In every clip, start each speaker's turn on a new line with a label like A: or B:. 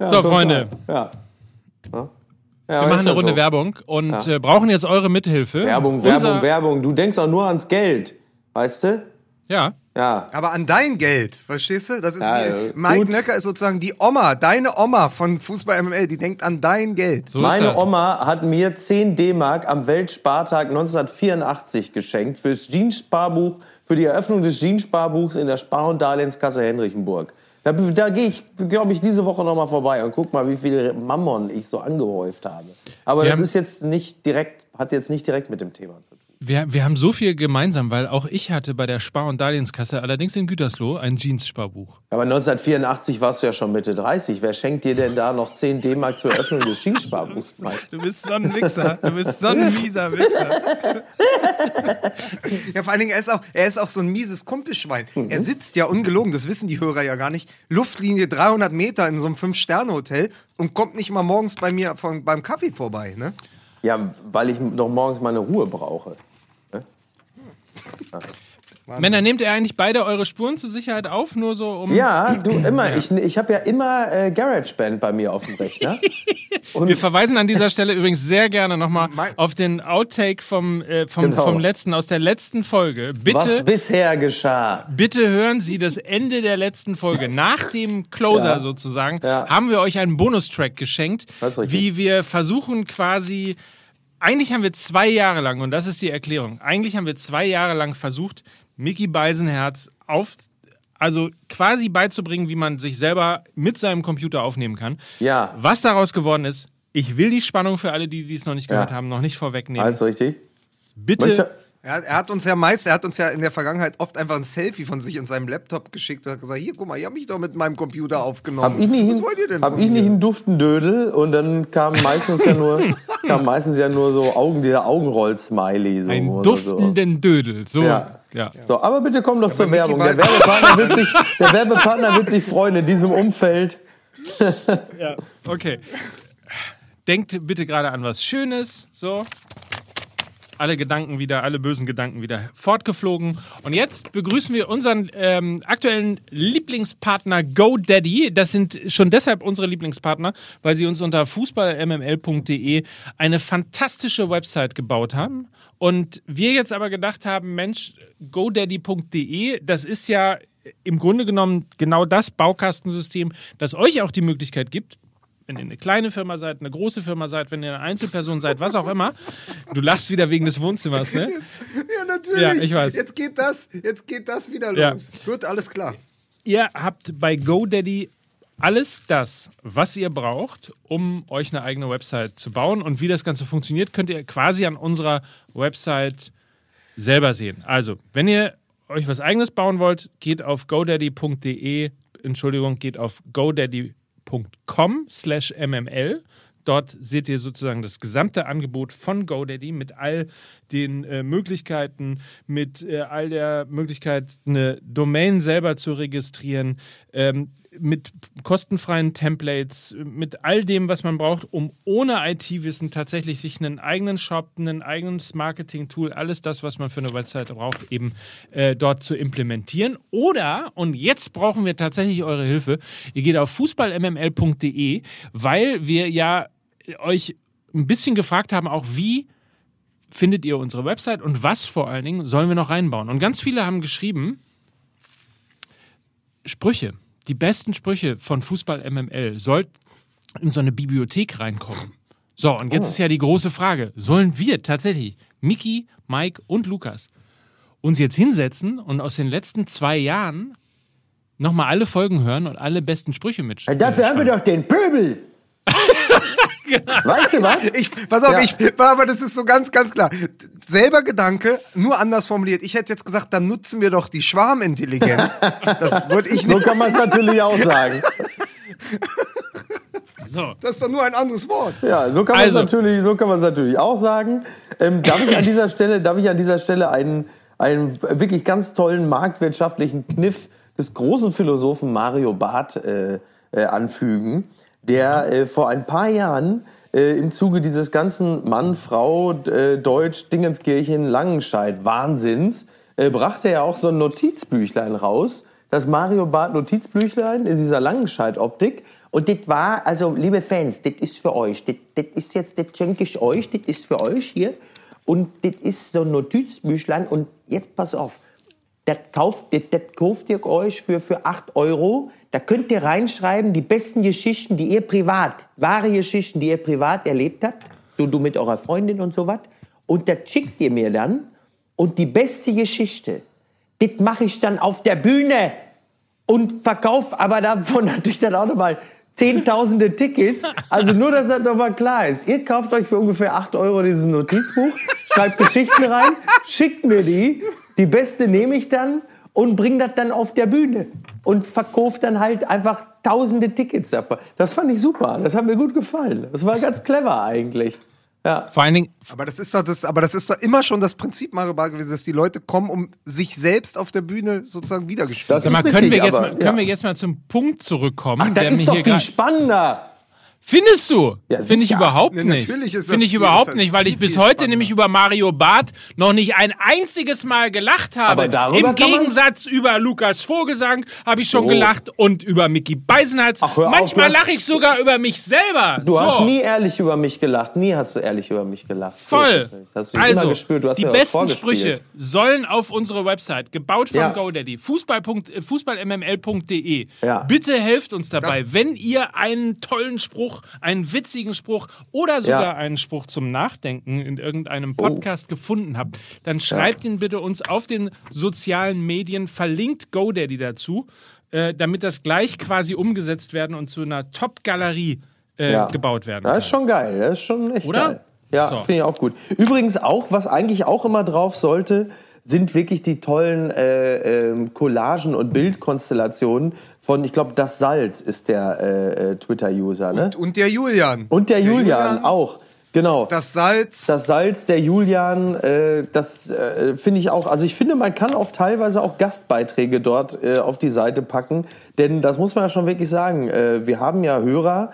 A: Ja,
B: So. Freunde.
A: Ja. Ja.
B: Wir machen eine Runde
A: so.
B: Werbung und
A: Ja.
B: äh, brauchen jetzt eure Mithilfe.
A: Werbung,
B: Unser,
A: Werbung, Werbung. Du denkst auch nur ans Geld. Weißt du?
B: Ja.
A: Ja.
C: Aber an dein Geld, verstehst du? Das ist
A: Ja,
C: wie,
A: äh,
C: Mike
A: gut.
C: Nöcker ist sozusagen die Oma, deine Oma von Fußball MML, die denkt an dein Geld.
B: So ist
A: Meine
B: das.
A: Oma hat mir 10 D-Mark am Weltspartag 1984 geschenkt fürs Jeans-Sparbuch, für die Eröffnung des Jeans-Sparbuchs in der Spar- und Darlehenskasse Henrichenburg. Da, da gehe ich, glaube ich, diese Woche noch mal vorbei und guck mal, wie viele Mammon ich so angehäuft habe. Aber
B: Wir
A: das ist jetzt nicht direkt, hat jetzt nicht direkt mit dem Thema zu tun.
B: Wir, wir haben so viel gemeinsam, weil auch ich hatte bei der Spar- und Darlehenskasse, allerdings in Gütersloh, ein Jeans-Sparbuch.
A: Aber 1984 warst du ja schon Mitte 30. Wer schenkt dir denn da noch 10 D-Mark zur Eröffnung des Jeans-Sparbuchs?
B: Du bist so ein Wichser. Du bist so ein mieser Wichser.
C: Ja, vor allen Dingen, er ist auch, er ist auch so ein mieses Kumpelschwein.
A: Mhm.
C: Er sitzt ja ungelogen, das wissen die Hörer ja gar nicht, Luftlinie 300 Meter in so einem Fünf-Sterne-Hotel und kommt nicht mal morgens bei mir von, beim Kaffee vorbei, ne?
A: Ja, weil ich doch morgens meine Ruhe brauche.
B: Männer, nehmt ihr eigentlich beide eure Spuren zur Sicherheit auf? Nur so um.
A: Ja, du immer. Ich, ich habe ja immer äh, GarageBand bei mir auf dem Rechner.
B: Wir verweisen an dieser Stelle übrigens sehr gerne nochmal auf den Outtake vom, äh, vom,
A: Genau.
B: vom letzten, aus der letzten Folge.
A: Was
B: Bitte,
A: bisher geschah.
B: bitte hören Sie das Ende der letzten Folge. Nach dem Closer
A: Ja.
B: sozusagen
A: Ja.
B: haben wir euch einen Bonustrack geschenkt, wie wir versuchen quasi. Eigentlich haben wir zwei Jahre lang, und das ist die Erklärung, eigentlich haben wir zwei Jahre lang versucht, Mickey Beisenherz auf, also quasi beizubringen, wie man sich selber mit seinem Computer aufnehmen kann.
A: Ja.
B: Was daraus geworden ist, ich will die Spannung für alle, die dies noch nicht gehört
A: Ja.
B: haben, noch nicht vorwegnehmen.
A: Alles richtig?
B: Bitte,
A: Möchte,
C: Er, hat- er hat uns ja meist, er hat uns ja in der Vergangenheit oft einfach ein Selfie von sich und seinem Laptop geschickt und hat gesagt, hier, guck mal, ich habe mich doch mit meinem Computer aufgenommen.
A: hab ich nicht,
C: Was wollt ihr denn
A: hab
C: von
A: ich nicht einen duften Dödel und dann kam meistens ja nur, kam meistens ja nur so Augen, der Augenroll-Smiley. So,
B: ein
A: oder
B: duftenden Dödel. So,
A: Ja.
B: ja.
A: So. so, aber bitte komm doch zur
C: Mickey
A: Werbung. Der Werbepartner, wird sich, der Werbepartner wird sich freuen in diesem Umfeld.
B: Okay. Denkt bitte gerade an was Schönes. So. Alle Gedanken wieder, alle bösen Gedanken wieder fortgeflogen. Und jetzt begrüßen wir unseren ähm, aktuellen Lieblingspartner GoDaddy. Das sind schon deshalb unsere Lieblingspartner, weil sie uns unter fußballmml.de eine fantastische Website gebaut haben. Und wir jetzt aber gedacht haben, Mensch, godaddy.de, das ist ja im Grunde genommen genau das Baukastensystem, das euch auch die Möglichkeit gibt, wenn ihr eine kleine Firma seid, eine große Firma seid, wenn ihr eine Einzelperson seid, was auch immer. Du lachst wieder wegen des Wohnzimmers, ne?
C: Ja, natürlich.
B: Ja, ich weiß.
C: Jetzt geht das, jetzt geht das wieder
B: Ja.
C: los. Gut, alles klar.
B: Ihr habt bei GoDaddy alles das, was ihr braucht, um euch eine eigene Website zu bauen. Und wie das Ganze funktioniert, könnt ihr quasi an unserer Website selber sehen. Also, wenn ihr euch was eigenes bauen wollt, geht auf godaddy.de, Entschuldigung, geht auf godaddy.com slash mml. Dort seht ihr sozusagen das gesamte Angebot von GoDaddy mit all den äh, Möglichkeiten, mit äh, all der Möglichkeit, eine Domain selber zu registrieren, ähm, mit kostenfreien Templates, mit all dem, was man braucht, um ohne IT-Wissen tatsächlich sich einen eigenen Shop, ein eigenes Marketing-Tool, alles das, was man für eine Website braucht, eben äh, dort zu implementieren. Oder, und jetzt brauchen wir tatsächlich eure Hilfe, ihr geht auf fußballmml.de, weil wir ja euch ein bisschen gefragt haben, auch wie findet ihr unsere Website und was vor allen Dingen sollen wir noch reinbauen. Und ganz viele haben geschrieben, Sprüche, die besten Sprüche von Fußball MML sollten in so eine Bibliothek reinkommen. So, und jetzt ist ja die große Frage, sollen wir tatsächlich, Miki, Mike und Lukas, uns jetzt hinsetzen und aus den letzten zwei Jahren nochmal alle Folgen hören und alle besten Sprüche mit
A: Dafür haben wir doch den Pöbel. weißt du was?
C: Ich, pass auf,
A: Ja.
C: ich, aber das ist so ganz, ganz klar. Selber Gedanke, nur anders formuliert. Ich hätte jetzt gesagt, dann nutzen wir doch die Schwarmintelligenz. Das würde ich
A: So
C: nicht.
A: kann man es natürlich auch sagen.
B: So,
C: Das ist doch nur ein anderes Wort.
A: Ja, so kann man es
B: Also.
A: natürlich, so kann man es natürlich auch sagen. Ähm, darf ich an dieser Stelle, darf ich an dieser Stelle einen, einen wirklich ganz tollen marktwirtschaftlichen Kniff des großen Philosophen Mario Barth äh, äh, anfügen, der äh, vor ein paar Jahren äh, im Zuge dieses ganzen Mann, Frau, äh, Deutsch, Dingenskirchen, Langenscheid Wahnsinns äh, brachte er auch so ein Notizbüchlein raus, das Mario Barth Notizbüchlein in dieser Langenscheid-Optik. Und das war, also liebe Fans, das ist für euch. Das, das ist jetzt, das schenke ich euch, das ist für euch hier. Und das ist so ein Notizbüchlein. Und jetzt pass auf, das kauft, das, das kauft ihr euch für, für 8 Euro. Da könnt ihr reinschreiben, die besten Geschichten, die ihr privat, wahre Geschichten, die ihr privat erlebt habt. So du mit eurer Freundin und so was. Und das schickt ihr mir dann. Und die beste Geschichte, das mache ich dann auf der Bühne und verkaufe aber davon natürlich dann auch nochmal zehntausende Tickets. Also nur, dass das nochmal klar ist. Ihr kauft euch für ungefähr 8 Euro dieses Notizbuch, schreibt Geschichten rein, schickt mir die. Die beste nehme ich dann und bringe das dann auf der Bühne und verkaufe dann halt einfach tausende Tickets davon. Das fand ich super. Das hat mir gut gefallen. Das war ganz clever eigentlich. Ja.
B: Vor allen Dingen,
C: Aber das ist doch das, aber das ist doch immer schon das Prinzip Mario Bar gewesen, dass die Leute kommen, um sich selbst auf der Bühne sozusagen wiedergespielt.
A: Das
B: mal,
A: ist
B: können, wir
A: richtig,
B: jetzt
A: aber,
B: mal, können
A: ja.
B: wir jetzt mal zum Punkt zurückkommen,
A: Ach, das
B: der
A: ist
B: mir
A: doch
B: hier
A: viel spannender.
B: Findest du?
A: Ja,
B: Finde ich überhaupt
C: Nee,
B: nicht.
C: natürlich ist das
B: Finde ich
C: viel-
B: überhaupt nicht, weil ich bis heute
C: spannender.
B: nämlich über Mario Barth noch nicht ein einziges Mal gelacht habe.
A: Aber darüber
B: Im Gegensatz über Lukas Vogelsang habe ich schon
A: Oh.
B: gelacht und über Mickey Beisenherz.
A: Ach,
B: Manchmal lache ich sogar über mich selber.
A: Du
B: so.
A: hast nie ehrlich über mich gelacht. Nie hast du ehrlich über mich gelacht. So
B: Voll.
A: ist es nicht. Das hast du immer
B: Also,
A: gespürt. Du hast
B: die besten. Sprüche sollen auf unsere Website, gebaut von
A: Ja.
B: GoDaddy, Fußball. äh, fußballmml.de.
A: Ja.
B: Bitte helft uns dabei, wenn ihr einen tollen Spruch, einen witzigen Spruch oder sogar
A: Ja.
B: einen Spruch zum Nachdenken in
A: Oh.
B: irgendeinem Podcast gefunden habt, dann schreibt ihn bitte uns auf den sozialen Medien, verlinkt GoDaddy dazu, äh, damit das gleich quasi umgesetzt werden und zu einer Top-Galerie äh,
A: Ja.
B: gebaut werden
A: Das
B: kann.
A: ist schon geil. Das ist schon echt
B: Oder?
A: geil. Ja,
B: So.
A: finde ich auch gut. Übrigens auch, was eigentlich auch immer drauf sollte, sind wirklich die tollen äh, ähm, Collagen und Bildkonstellationen von, ich glaube, das Salz ist der äh, äh, Twitter-User, ne?
C: und der Julian.
A: Und der, Julian, auch. Genau.
C: Das Salz.
A: das Salz, der Julian, äh, das äh, finde ich auch, also ich finde, man kann auch teilweise auch Gastbeiträge dort äh, auf die Seite packen, denn das muss man ja schon wirklich sagen, äh, wir haben ja Hörer,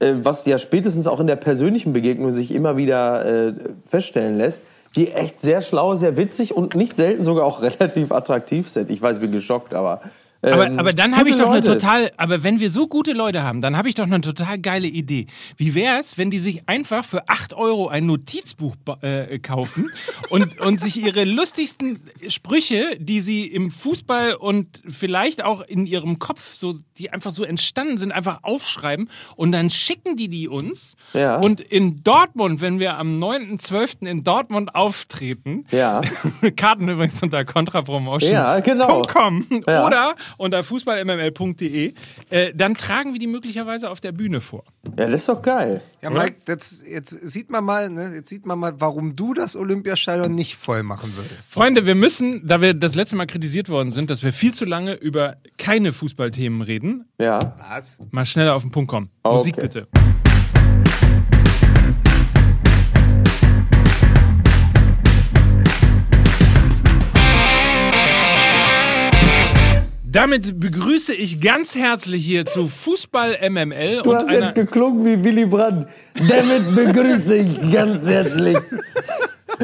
A: was ja spätestens auch in der persönlichen Begegnung sich immer wieder feststellen lässt, die echt sehr schlau, sehr witzig und nicht selten sogar auch relativ attraktiv sind. Ich weiß, ich bin geschockt, aber
B: Aber,
A: Ähm,
B: aber dann habe ich doch eine
A: Leute.
B: total, aber wenn wir so gute Leute haben, dann habe ich doch eine total geile Idee. Wie wär's, wenn die sich einfach für 8 Euro ein Notizbuch äh, kaufen und, und sich ihre lustigsten Sprüche, die sie im Fußball und vielleicht auch in ihrem Kopf, so, die einfach so entstanden sind, einfach aufschreiben und dann schicken die die uns.
A: Ja.
B: Und in Dortmund, wenn wir am 9.12. in Dortmund auftreten,
A: Ja.
B: Karten übrigens unter Contrapromotion.
A: Ja, genau. Ja.
B: oder unter fußballmml.de, äh, dann tragen wir die möglicherweise auf der Bühne vor.
A: Ja, das ist doch geil.
C: Ja, Mike, jetzt, jetzt sieht man mal, ne, jetzt sieht man mal, warum du das Olympiastadion nicht voll machen würdest.
B: Freunde, wir müssen, da wir das letzte Mal kritisiert worden sind, dass wir viel zu lange über keine Fußballthemen reden,
A: Ja.
C: Was?
B: mal schneller auf den Punkt kommen.
A: Okay.
B: Musik bitte. Damit begrüße ich ganz herzlich hier zu Fußball MML
A: Du
B: und
A: hast jetzt geklungen wie Willy Brandt. Damit begrüße ich ganz herzlich.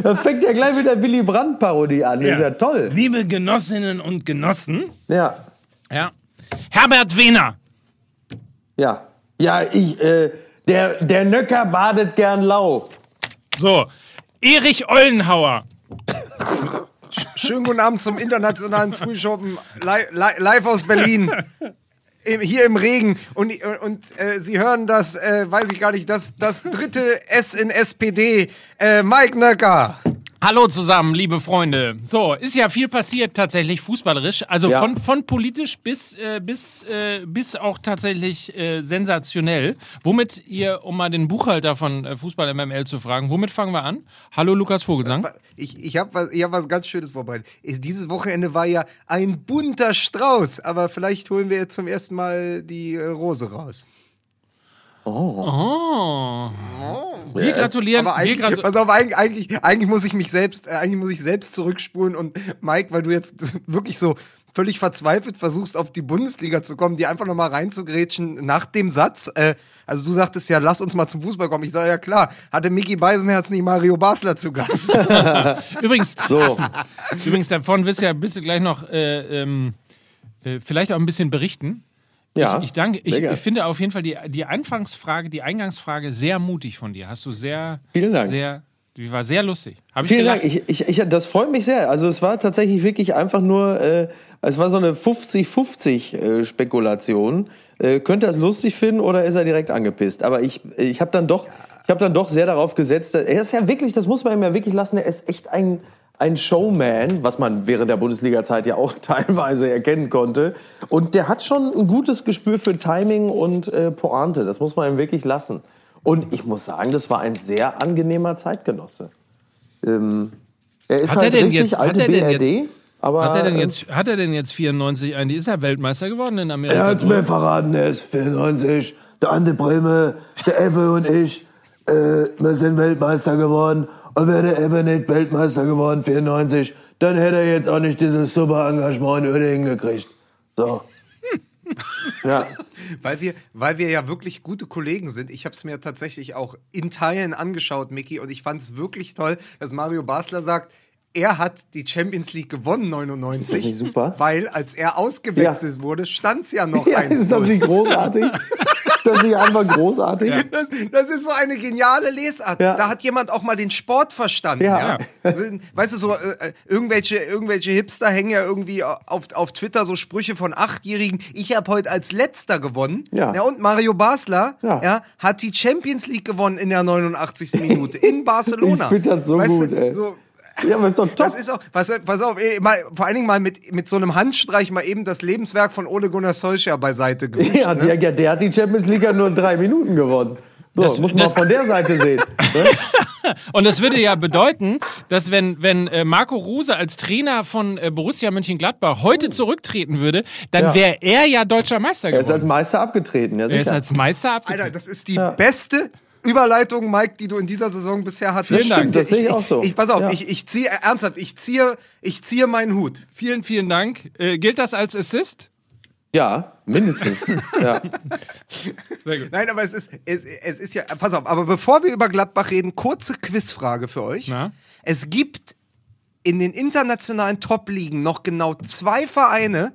A: Da fängt ja gleich mit der Willy Brandt-Parodie an. Das ist ja toll.
B: liebe Genossinnen und Genossen,
A: Ja.
B: ja, Herbert Wehner.
A: Ja. Ja, ich, äh, der, der Nöcker badet gern lau.
B: So, Erich Ollenhauer.
C: Schönen guten Abend zum internationalen Frühschoppen li li live aus Berlin. Im, hier im Regen. Und, und äh, Sie hören das, äh, weiß ich gar nicht, das, das dritte S in SPD. Äh, Mike Nöcker.
B: Hallo zusammen, liebe Freunde. So, ist ja viel passiert tatsächlich fußballerisch. Also
A: Ja.
B: von, von politisch bis, äh, bis, äh, bis auch tatsächlich äh, sensationell. Womit ihr, um mal den Buchhalter von äh, Fußball MML zu fragen, womit fangen wir an? Hallo Lukas Vogelsang.
C: Ich, ich habe was, ich hab was ganz Schönes vorbereitet. Dieses Wochenende war ja ein bunter Strauß, aber vielleicht holen wir jetzt zum ersten Mal die äh, Rose raus.
B: Oh. Wir gratulieren.
C: Aber
B: wir
C: eigentlich,
B: gratu
C: pass auf, eigentlich, eigentlich, eigentlich muss ich mich selbst, äh, eigentlich muss ich selbst zurückspulen und Mike, weil du jetzt wirklich so völlig verzweifelt versuchst, auf die Bundesliga zu kommen, die einfach nochmal reinzugrätschen nach dem Satz. Äh, also du sagtest ja, lass uns mal zum Fußball kommen. Ich sage ja klar, hatte Mickey Beisenherz nicht Mario Basler zu Gast.
B: Übrigens,
A: So.
B: Übrigens, davon wirst du ja bitte gleich noch äh, ähm, äh, vielleicht auch ein bisschen berichten.
A: Ja,
B: ich, ich danke. Ich, ich finde auf jeden Fall die, die Anfangsfrage, die Eingangsfrage sehr mutig von dir. Hast du sehr,
A: Vielen Dank.
B: sehr, die war sehr lustig. Hab
A: Vielen. Dank. Ich, ich, ich, das freut mich sehr. Also es war tatsächlich wirklich einfach nur, äh, es war so eine 50-50 äh, Spekulation. Äh, könnte er es lustig finden oder ist er direkt angepisst? Aber ich, ich habe dann doch, ich habe dann doch sehr darauf gesetzt. Er ist ja wirklich, das muss man ihm ja wirklich lassen. Er ist echt ein ein Showman, was man während der Bundesliga-Zeit ja auch teilweise erkennen konnte. Und der hat schon ein gutes Gespür für Timing und äh, Pointe. Das muss man ihm wirklich lassen. Und ich muss sagen, das war ein sehr angenehmer Zeitgenosse. Ähm, er ist
B: Hat er
A: halt
B: denn
A: richtig
B: jetzt- hat
A: alte
B: er denn
A: BRD,
B: jetzt-
A: aber
B: Hat er denn
A: äh,
B: jetzt, hat er denn jetzt 94 ein? Ist er Weltmeister geworden in Amerika?
A: Er hat's mir verraten, er ist 94. Der Ante Breme, der Ewe und ich, äh, wir sind Weltmeister geworden. Und wäre der Ewe nicht Weltmeister geworden, 94, dann hätte er jetzt auch nicht dieses super Engagement in Uerdingen gekriegt. So. ja.
C: Weil wir, weil wir ja wirklich gute Kollegen sind. Ich habe es mir tatsächlich auch in Teilen angeschaut, Mickey, und ich fand es wirklich toll, dass Mario Basler sagt, er hat die Champions League gewonnen 99.
A: Ist super?
C: Weil als er ausgewechselt wurde, stand es ja noch
A: ja,
C: eins.
A: ist das nicht großartig? ist das nicht einfach großartig?
C: Das, das ist so eine geniale Lesart.
A: Ja.
C: Da hat jemand auch mal den Sport verstanden.
A: Ja.
C: Ja. Weißt du, so äh, irgendwelche, irgendwelche Hipster hängen ja irgendwie auf, auf Twitter so Sprüche von Achtjährigen. Ich habe heute als Letzter gewonnen.
A: Ja.
C: und Mario Basler
A: Ja.
C: ja. hat die Champions League gewonnen in der 89. Minute in Barcelona.
A: Ich find das so
C: weißt
A: gut,
C: du,
A: ey.
C: So,
A: Ja, aber ist doch top.
C: das ist auch, pass, pass auf, ey, mal, vor allen Dingen mal mit, mit so einem Handstreich mal eben das Lebenswerk von Ole Gunnar Solskjaer beiseite gewischt.
A: ja, der, ja, der hat die Champions League ja nur in drei Minuten gewonnen. So,
B: Das-
A: muss man
B: das-
A: auch von der Seite sehen. Ne?
B: Und das würde ja bedeuten, dass wenn, wenn äh, Marco Rose als Trainer von äh, Borussia Mönchengladbach heute zurücktreten würde, dann
A: Ja.
B: wäre er ja deutscher Meister
A: Er ist als
B: geworden.
A: Meister abgetreten. Ja,
B: Er ist als Meister abgetreten.
C: Alter, das ist die beste Überleitung, Mike, die du in dieser Saison bisher hattest.
B: Vielen Dank.
A: Das sehe ich auch so.
C: Ich, pass auf,
A: Ja.
C: ich, ich ziehe, ernsthaft, ich ziehe, ich ziehe meinen Hut.
B: Vielen, vielen Dank. Äh, gilt das als Assist?
A: Ja, mindestens. ja.
B: Sehr gut.
C: Nein, aber es ist, es, es ist ja, pass auf, aber bevor wir über Gladbach reden, kurze Quizfrage für euch.
B: Na?
C: Es gibt in den internationalen Top-Ligen noch genau zwei Vereine,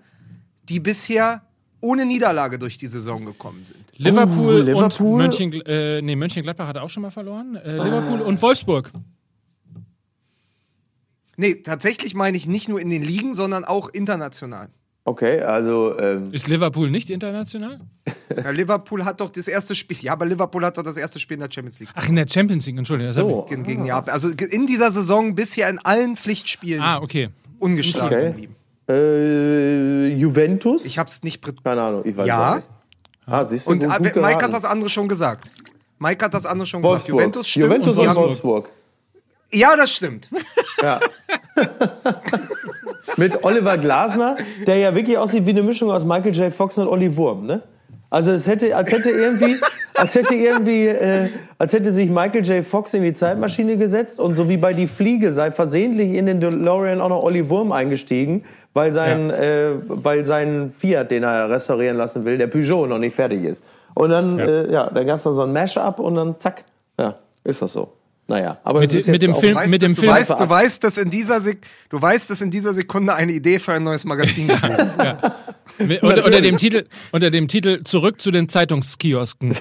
C: die bisher ohne Niederlage durch die Saison gekommen sind.
B: Liverpool,
A: Uh, Liverpool.
B: und Mönchen, äh, nee, Mönchengladbach hat auch schon mal verloren. Äh, Liverpool und Wolfsburg.
C: Nee, tatsächlich meine ich nicht nur in den Ligen, sondern auch international.
A: Okay, also ähm,
B: Ist Liverpool nicht international?
C: Ja, Liverpool hat doch das erste Spiel, ja, aber Liverpool hat doch das erste Spiel in der Champions League.
B: Ach, in der Champions League, Entschuldigung.
A: So.
C: Gegen, gegen Japan. Also in dieser Saison bisher in allen Pflichtspielen
B: ich, ah, okay.
C: ungeschlagen
A: Okay.
C: geblieben.
A: Äh, Juventus?
C: Ich hab's nicht.
A: Keine Ahnung, ich weiß
C: Ja.
A: nicht. Ah, siehst du,
C: Und
A: gut,
C: äh, Mike hat das andere schon gesagt. Mike hat das andere schon gesagt.
A: Wolfsburg.
C: Juventus stimmt.
A: Juventus
C: und
A: und
C: Wolfsburg.
A: Wolfsburg.
C: Ja, das stimmt.
A: Ja. Mit Oliver Glasner, der ja wirklich aussieht wie eine Mischung aus Michael J. Fox und Olli Wurm, ne? Also es hätte, als hätte irgendwie, als hätte irgendwie, äh, als hätte sich Michael J. Fox in die Zeitmaschine gesetzt und so wie bei Die Fliege sei versehentlich in den DeLorean auch noch Olli Wurm eingestiegen, weil sein, äh, weil sein Fiat, den er restaurieren lassen will, der Peugeot noch nicht fertig ist. Und dann, ja, äh, ja dann gab es dann so ein Mash-up und dann zack, ja, ist das so. Naja, aber
B: Mit-
A: es ist
B: mit dem Film-
C: Weißt,
B: mit dem
C: du,
B: Film-
C: weißt, du weißt, dass in dieser Sek du weißt, dass in dieser Sekunde eine Idee für ein neues Magazin geboren
B: Mit- Unter, unter, dem Titel, unter dem Titel Zurück zu den Zeitungskiosken.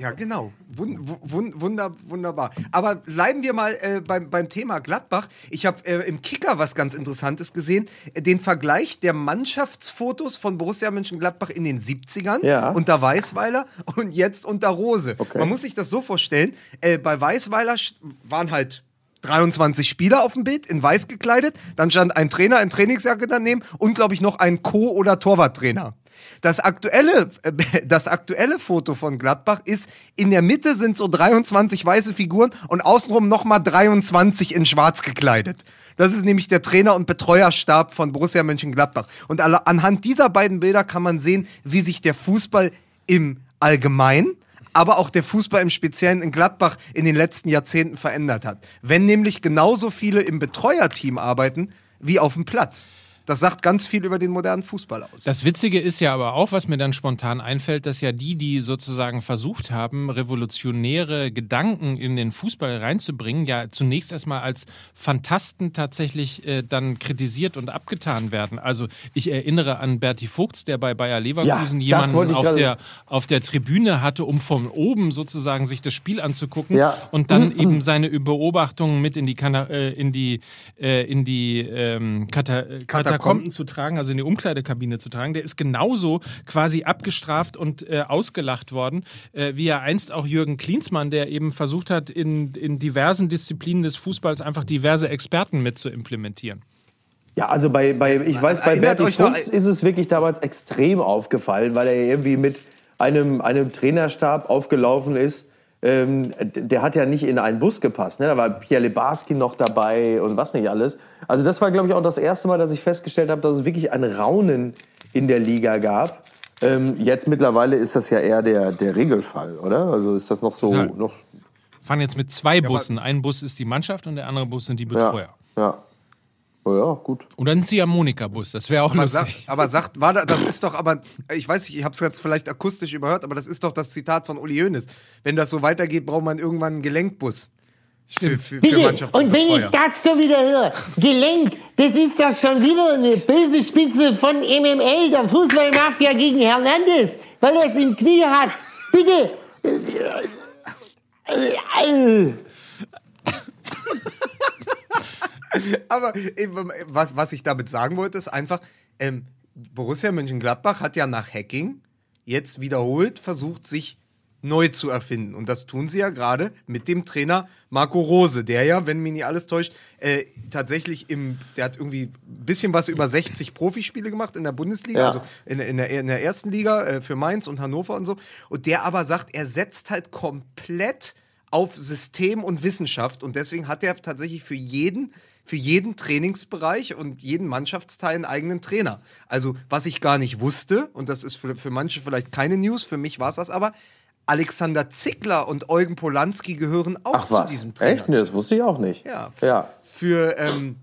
C: Ja, genau. Wun wun wunder wunderbar. Aber bleiben wir mal äh, beim, beim Thema Gladbach. Ich habe äh, im Kicker was ganz Interessantes gesehen. Den Vergleich der Mannschaftsfotos von Borussia Mönchengladbach in den 70ern
A: Ja.
C: unter Weißweiler und jetzt unter Rose.
A: Okay.
C: Man muss sich das so vorstellen. Äh, bei Weißweiler waren halt 23 Spieler auf dem Bild, in weiß gekleidet. Dann stand ein Trainer in Trainingsjacke daneben und, glaube ich, noch ein Co- oder Torwarttrainer. Das aktuelle, äh, das aktuelle Foto von Gladbach ist, in der Mitte sind so 23 weiße Figuren und außenrum nochmal 23 in schwarz gekleidet. Das ist nämlich der Trainer- und Betreuerstab von Borussia Mönchengladbach. Und anhand dieser beiden Bilder kann man sehen, wie sich der Fußball im Allgemeinen aber auch der Fußball im Speziellen in Gladbach in den letzten Jahrzehnten verändert hat. Wenn nämlich genauso viele im Betreuerteam arbeiten wie auf dem Platz. Das sagt ganz viel über den modernen Fußball aus.
B: Das Witzige ist ja aber auch, was mir dann spontan einfällt, dass ja die, die sozusagen versucht haben, revolutionäre Gedanken in den Fußball reinzubringen, ja zunächst erstmal als Fantasten tatsächlich äh, dann kritisiert und abgetan werden. Also ich erinnere an Berti Vogts, der bei Bayer Leverkusen
A: Ja,
B: jemanden auf der, auf der Tribüne hatte, um von oben sozusagen sich das Spiel anzugucken
A: Ja.
B: und dann eben seine Beobachtungen mit in die, Kana äh, in die, äh, in die ähm, Kata äh, Katakomben zu tragen, also in die Umkleidekabine zu tragen. Der ist genauso quasi abgestraft und äh, ausgelacht worden, äh, wie ja einst auch Jürgen Klinsmann, der eben versucht hat, in, in diversen Disziplinen des Fußballs einfach diverse Experten mit zu implementieren.
A: Ja, also bei, bei ich weiß, bei
C: Erinnert
A: Berti Fuchs ist es wirklich damals extrem aufgefallen, weil er irgendwie mit einem, einem Trainerstab aufgelaufen ist. Ähm, der hat ja nicht in einen Bus gepasst. Ne? Da war Pierre Lebarski noch dabei und was nicht alles. Also das war, glaube ich, auch das erste Mal, dass ich festgestellt habe, dass es wirklich ein Raunen in der Liga gab. Ähm, jetzt mittlerweile ist das ja eher der, der Regelfall, oder? Also ist das noch so...
B: Ja.
A: Noch,
B: Fahren jetzt mit zwei Bussen. Ein Bus ist die Mannschaft und der andere Bus sind die Betreuer.
A: ja, ja. Oh ja, gut.
B: Oder ein Ziehharmonika-Bus, das wäre auch
C: Aber,
B: lustig.
C: sagt, aber sagt, war da, das ist doch, aber ich weiß nicht, ich habe es jetzt vielleicht akustisch überhört, aber das ist doch das Zitat von Uli Hoeneß. Wenn das so weitergeht, braucht man irgendwann einen Gelenkbus. Für, für, für
D: und wenn ich das so wieder höre, Gelenk, das ist doch schon wieder eine böse Spitze von MML, der Fußballmafia gegen Hernandez, weil er es im Knie hat. Bitte.
C: Aber eben, was, was ich damit sagen wollte, ist einfach, ähm, Borussia Mönchengladbach hat ja nach Hacking jetzt wiederholt versucht, sich neu zu erfinden. Und das tun sie ja gerade mit dem Trainer Marco Rose, der ja, wenn mich nicht alles täuscht, äh, tatsächlich im, der hat irgendwie ein bisschen was über 60 Profispiele gemacht in der Bundesliga,
A: Ja.
C: also in, in, der, in der ersten Liga äh, für Mainz und Hannover und so. Und der aber sagt, er setzt halt komplett auf System und Wissenschaft und deswegen hat er tatsächlich für jeden für jeden Trainingsbereich und jeden Mannschaftsteil einen eigenen Trainer. Also, was ich gar nicht wusste, und das ist für, für manche vielleicht keine News, für mich war es das aber, Alexander Zickler und Eugen Polanski gehören auch
A: Ach
C: zu
A: was,
C: diesem Trainer.
A: echt? Nee, das wusste ich auch nicht.
C: Ja.
A: Ja.
C: Für, ähm,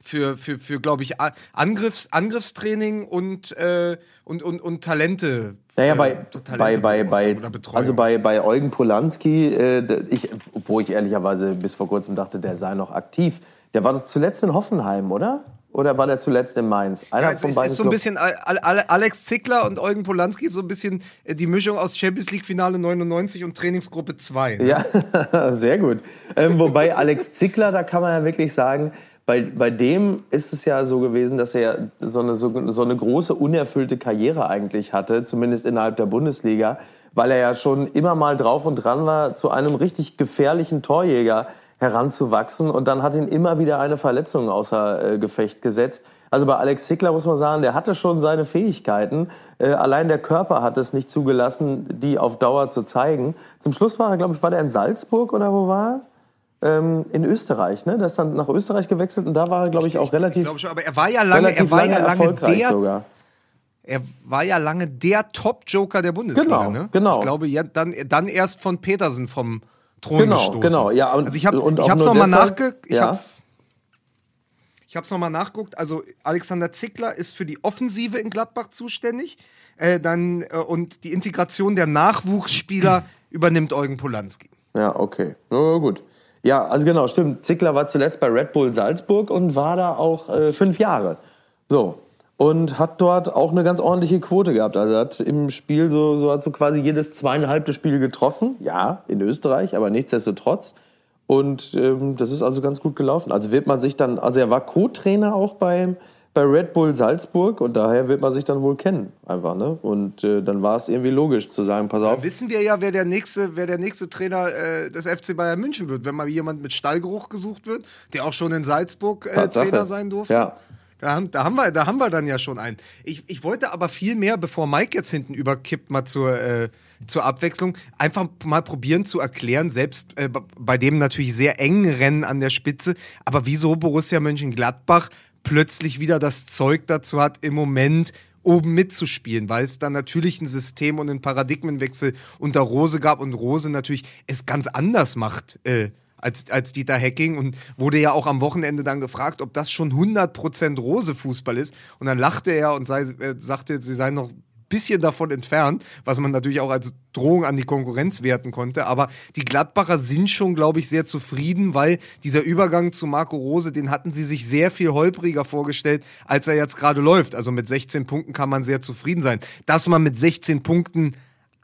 C: für, für, für glaube ich, Angriffs, Angriffstraining und, äh, und, und, und Talente.
A: Naja,
C: äh,
A: bei,
C: Talente
A: bei, bei, bei, also bei, bei Eugen Polanski, äh, ich, wo ich ehrlicherweise bis vor kurzem dachte, der sei noch aktiv. Der war doch zuletzt in Hoffenheim, oder? Oder war der zuletzt in Mainz? Einer
C: Ja, es ist, ist so ein
A: Clubs.
C: bisschen Al- Alex Zickler und Eugen Polanski, so ein bisschen äh, die Mischung aus Champions League Finale 99 und Trainingsgruppe 2. ne?
A: Ja, sehr gut. Ähm, wobei Alex Zickler, da kann man ja wirklich sagen, bei, bei dem ist es ja so gewesen, dass er so eine, so, so eine große unerfüllte Karriere eigentlich hatte, zumindest innerhalb der Bundesliga, weil er ja schon immer mal drauf und dran war, zu einem richtig gefährlichen Torjäger heranzuwachsen und dann hat ihn immer wieder eine Verletzung außer äh, Gefecht gesetzt. Also bei Alex Zickler muss man sagen, der hatte schon seine Fähigkeiten. Äh, allein der Körper hat es nicht zugelassen, die auf Dauer zu zeigen. Zum Schluss war er, glaube ich, war der in Salzburg oder wo war er? Ähm, in Österreich, ne? Der ist dann nach Österreich gewechselt und da war er, glaube ich, auch
C: Ich
A: relativ,
C: glaube schon, aber er war ja lange, er war
A: lange
C: ja lange
A: erfolgreich
C: der,
A: sogar.
C: er war ja lange der Top-Joker der Bundesliga.
A: Genau,
C: ne?
A: genau.
C: Ich glaube, ja, dann, dann erst von Petersen vom Thron
A: Genau,
C: gestoßen.
A: genau, ja, und-
C: also ich habe ich hab's
A: nur
C: noch mal
A: deshalb-
C: nachgeguckt. Ich
A: ja.
C: hab's, ich. Also Alexander Zickler ist für die Offensive in Gladbach zuständig. Äh, dann, äh, und die Integration der Nachwuchsspieler übernimmt Eugen Polanski.
A: Ja, okay. Na gut. Ja, also genau, stimmt. Zickler war zuletzt bei Red Bull Salzburg und war da auch äh, fünf Jahre. So. Und hat dort auch eine ganz ordentliche Quote gehabt. Also er hat im Spiel so, so hat so quasi jedes zweieinhalbte Spiel getroffen. Ja, in Österreich, aber nichtsdestotrotz. Und ähm, das ist also ganz gut gelaufen. Also wird man sich dann, also er war Co-Trainer auch beim, bei Red Bull Salzburg und daher wird man sich dann wohl kennen, einfach, ne? Und äh, dann war es irgendwie logisch zu sagen, pass auf.
C: Wissen wir ja, wer der nächste, wer der nächste Trainer äh, des FC Bayern München wird, wenn mal jemand mit Stallgeruch gesucht wird, der auch schon in Salzburg äh. Trainer sein durfte.
A: Ja.
C: Da haben, da, haben wir, da haben wir dann ja schon einen. Ich, ich wollte aber viel mehr, bevor Mike jetzt hinten überkippt, mal zur, äh, zur Abwechslung, einfach mal probieren zu erklären, selbst äh, bei dem natürlich sehr engen Rennen an der Spitze, aber wieso Borussia Mönchengladbach plötzlich wieder das Zeug dazu hat, im Moment oben mitzuspielen, weil es dann natürlich ein System und einen Paradigmenwechsel unter Rose gab und Rose natürlich es ganz anders macht äh, als, als Dieter Hecking und wurde ja auch am Wochenende dann gefragt, ob das schon 100% Rose-Fußball ist. Und dann lachte er und sei, äh, sagte, sie seien noch bisschen davon entfernt, was man natürlich auch als Drohung an die Konkurrenz werten konnte. Aber die Gladbacher sind schon, glaube ich, sehr zufrieden, weil dieser Übergang zu Marco Rose, den hatten sie sich sehr viel holpriger vorgestellt, als er jetzt gerade läuft. Also mit 16 Punkten kann man sehr zufrieden sein. Dass man mit 16 Punkten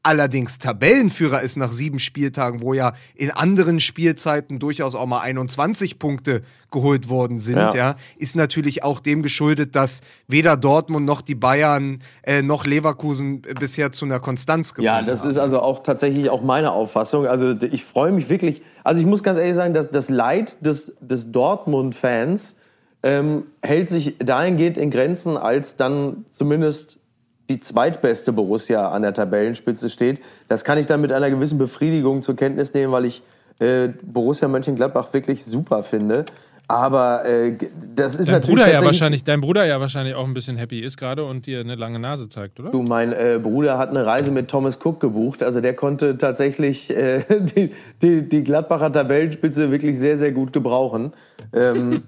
C: allerdings Tabellenführer ist nach sieben Spieltagen, wo ja in anderen Spielzeiten durchaus auch mal 21 Punkte geholt worden sind, ja,
A: Ja.
C: ist natürlich auch dem geschuldet, dass weder Dortmund noch die Bayern äh, noch Leverkusen äh, bisher zu einer Konstanz gefunden
A: Ja, das
C: haben.
A: ist also auch tatsächlich auch meine Auffassung. Also ich freue mich wirklich. Also ich muss ganz ehrlich sagen, dass das Leid des, des Dortmund-Fans ähm, hält sich dahingehend in Grenzen, als dann zumindest die zweitbeste Borussia an der Tabellenspitze steht. Das kann ich dann mit einer gewissen Befriedigung zur Kenntnis nehmen, weil ich äh, Borussia Mönchengladbach wirklich super finde. Aber äh, das ist
B: Dein
A: natürlich
B: Bruder ja wahrscheinlich, dein Bruder ja wahrscheinlich auch ein bisschen happy ist gerade und dir eine lange Nase zeigt, oder?
A: Du, mein äh, Bruder hat eine Reise mit Thomas Cook gebucht. Also der konnte tatsächlich äh, die, die, die Gladbacher Tabellenspitze wirklich sehr, sehr gut gebrauchen. Ähm,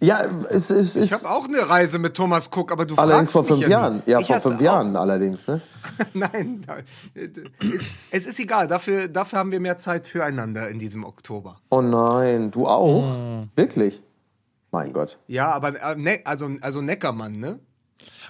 A: ja, es, es
C: Ich habe auch eine Reise mit Thomas Cook, aber du
A: allerdings
C: fragst
A: vor fünf
C: ja.
A: Jahren. Ja,
C: Ich
A: vor fünf Jahren allerdings. Ne?
C: Nein, es ist egal. Dafür, dafür haben wir mehr Zeit füreinander in diesem Oktober.
A: Oh nein, du auch?
B: Hm.
A: Wirklich? Mein Gott.
C: Ja, aber äh, ne, also, also Neckermann, ne?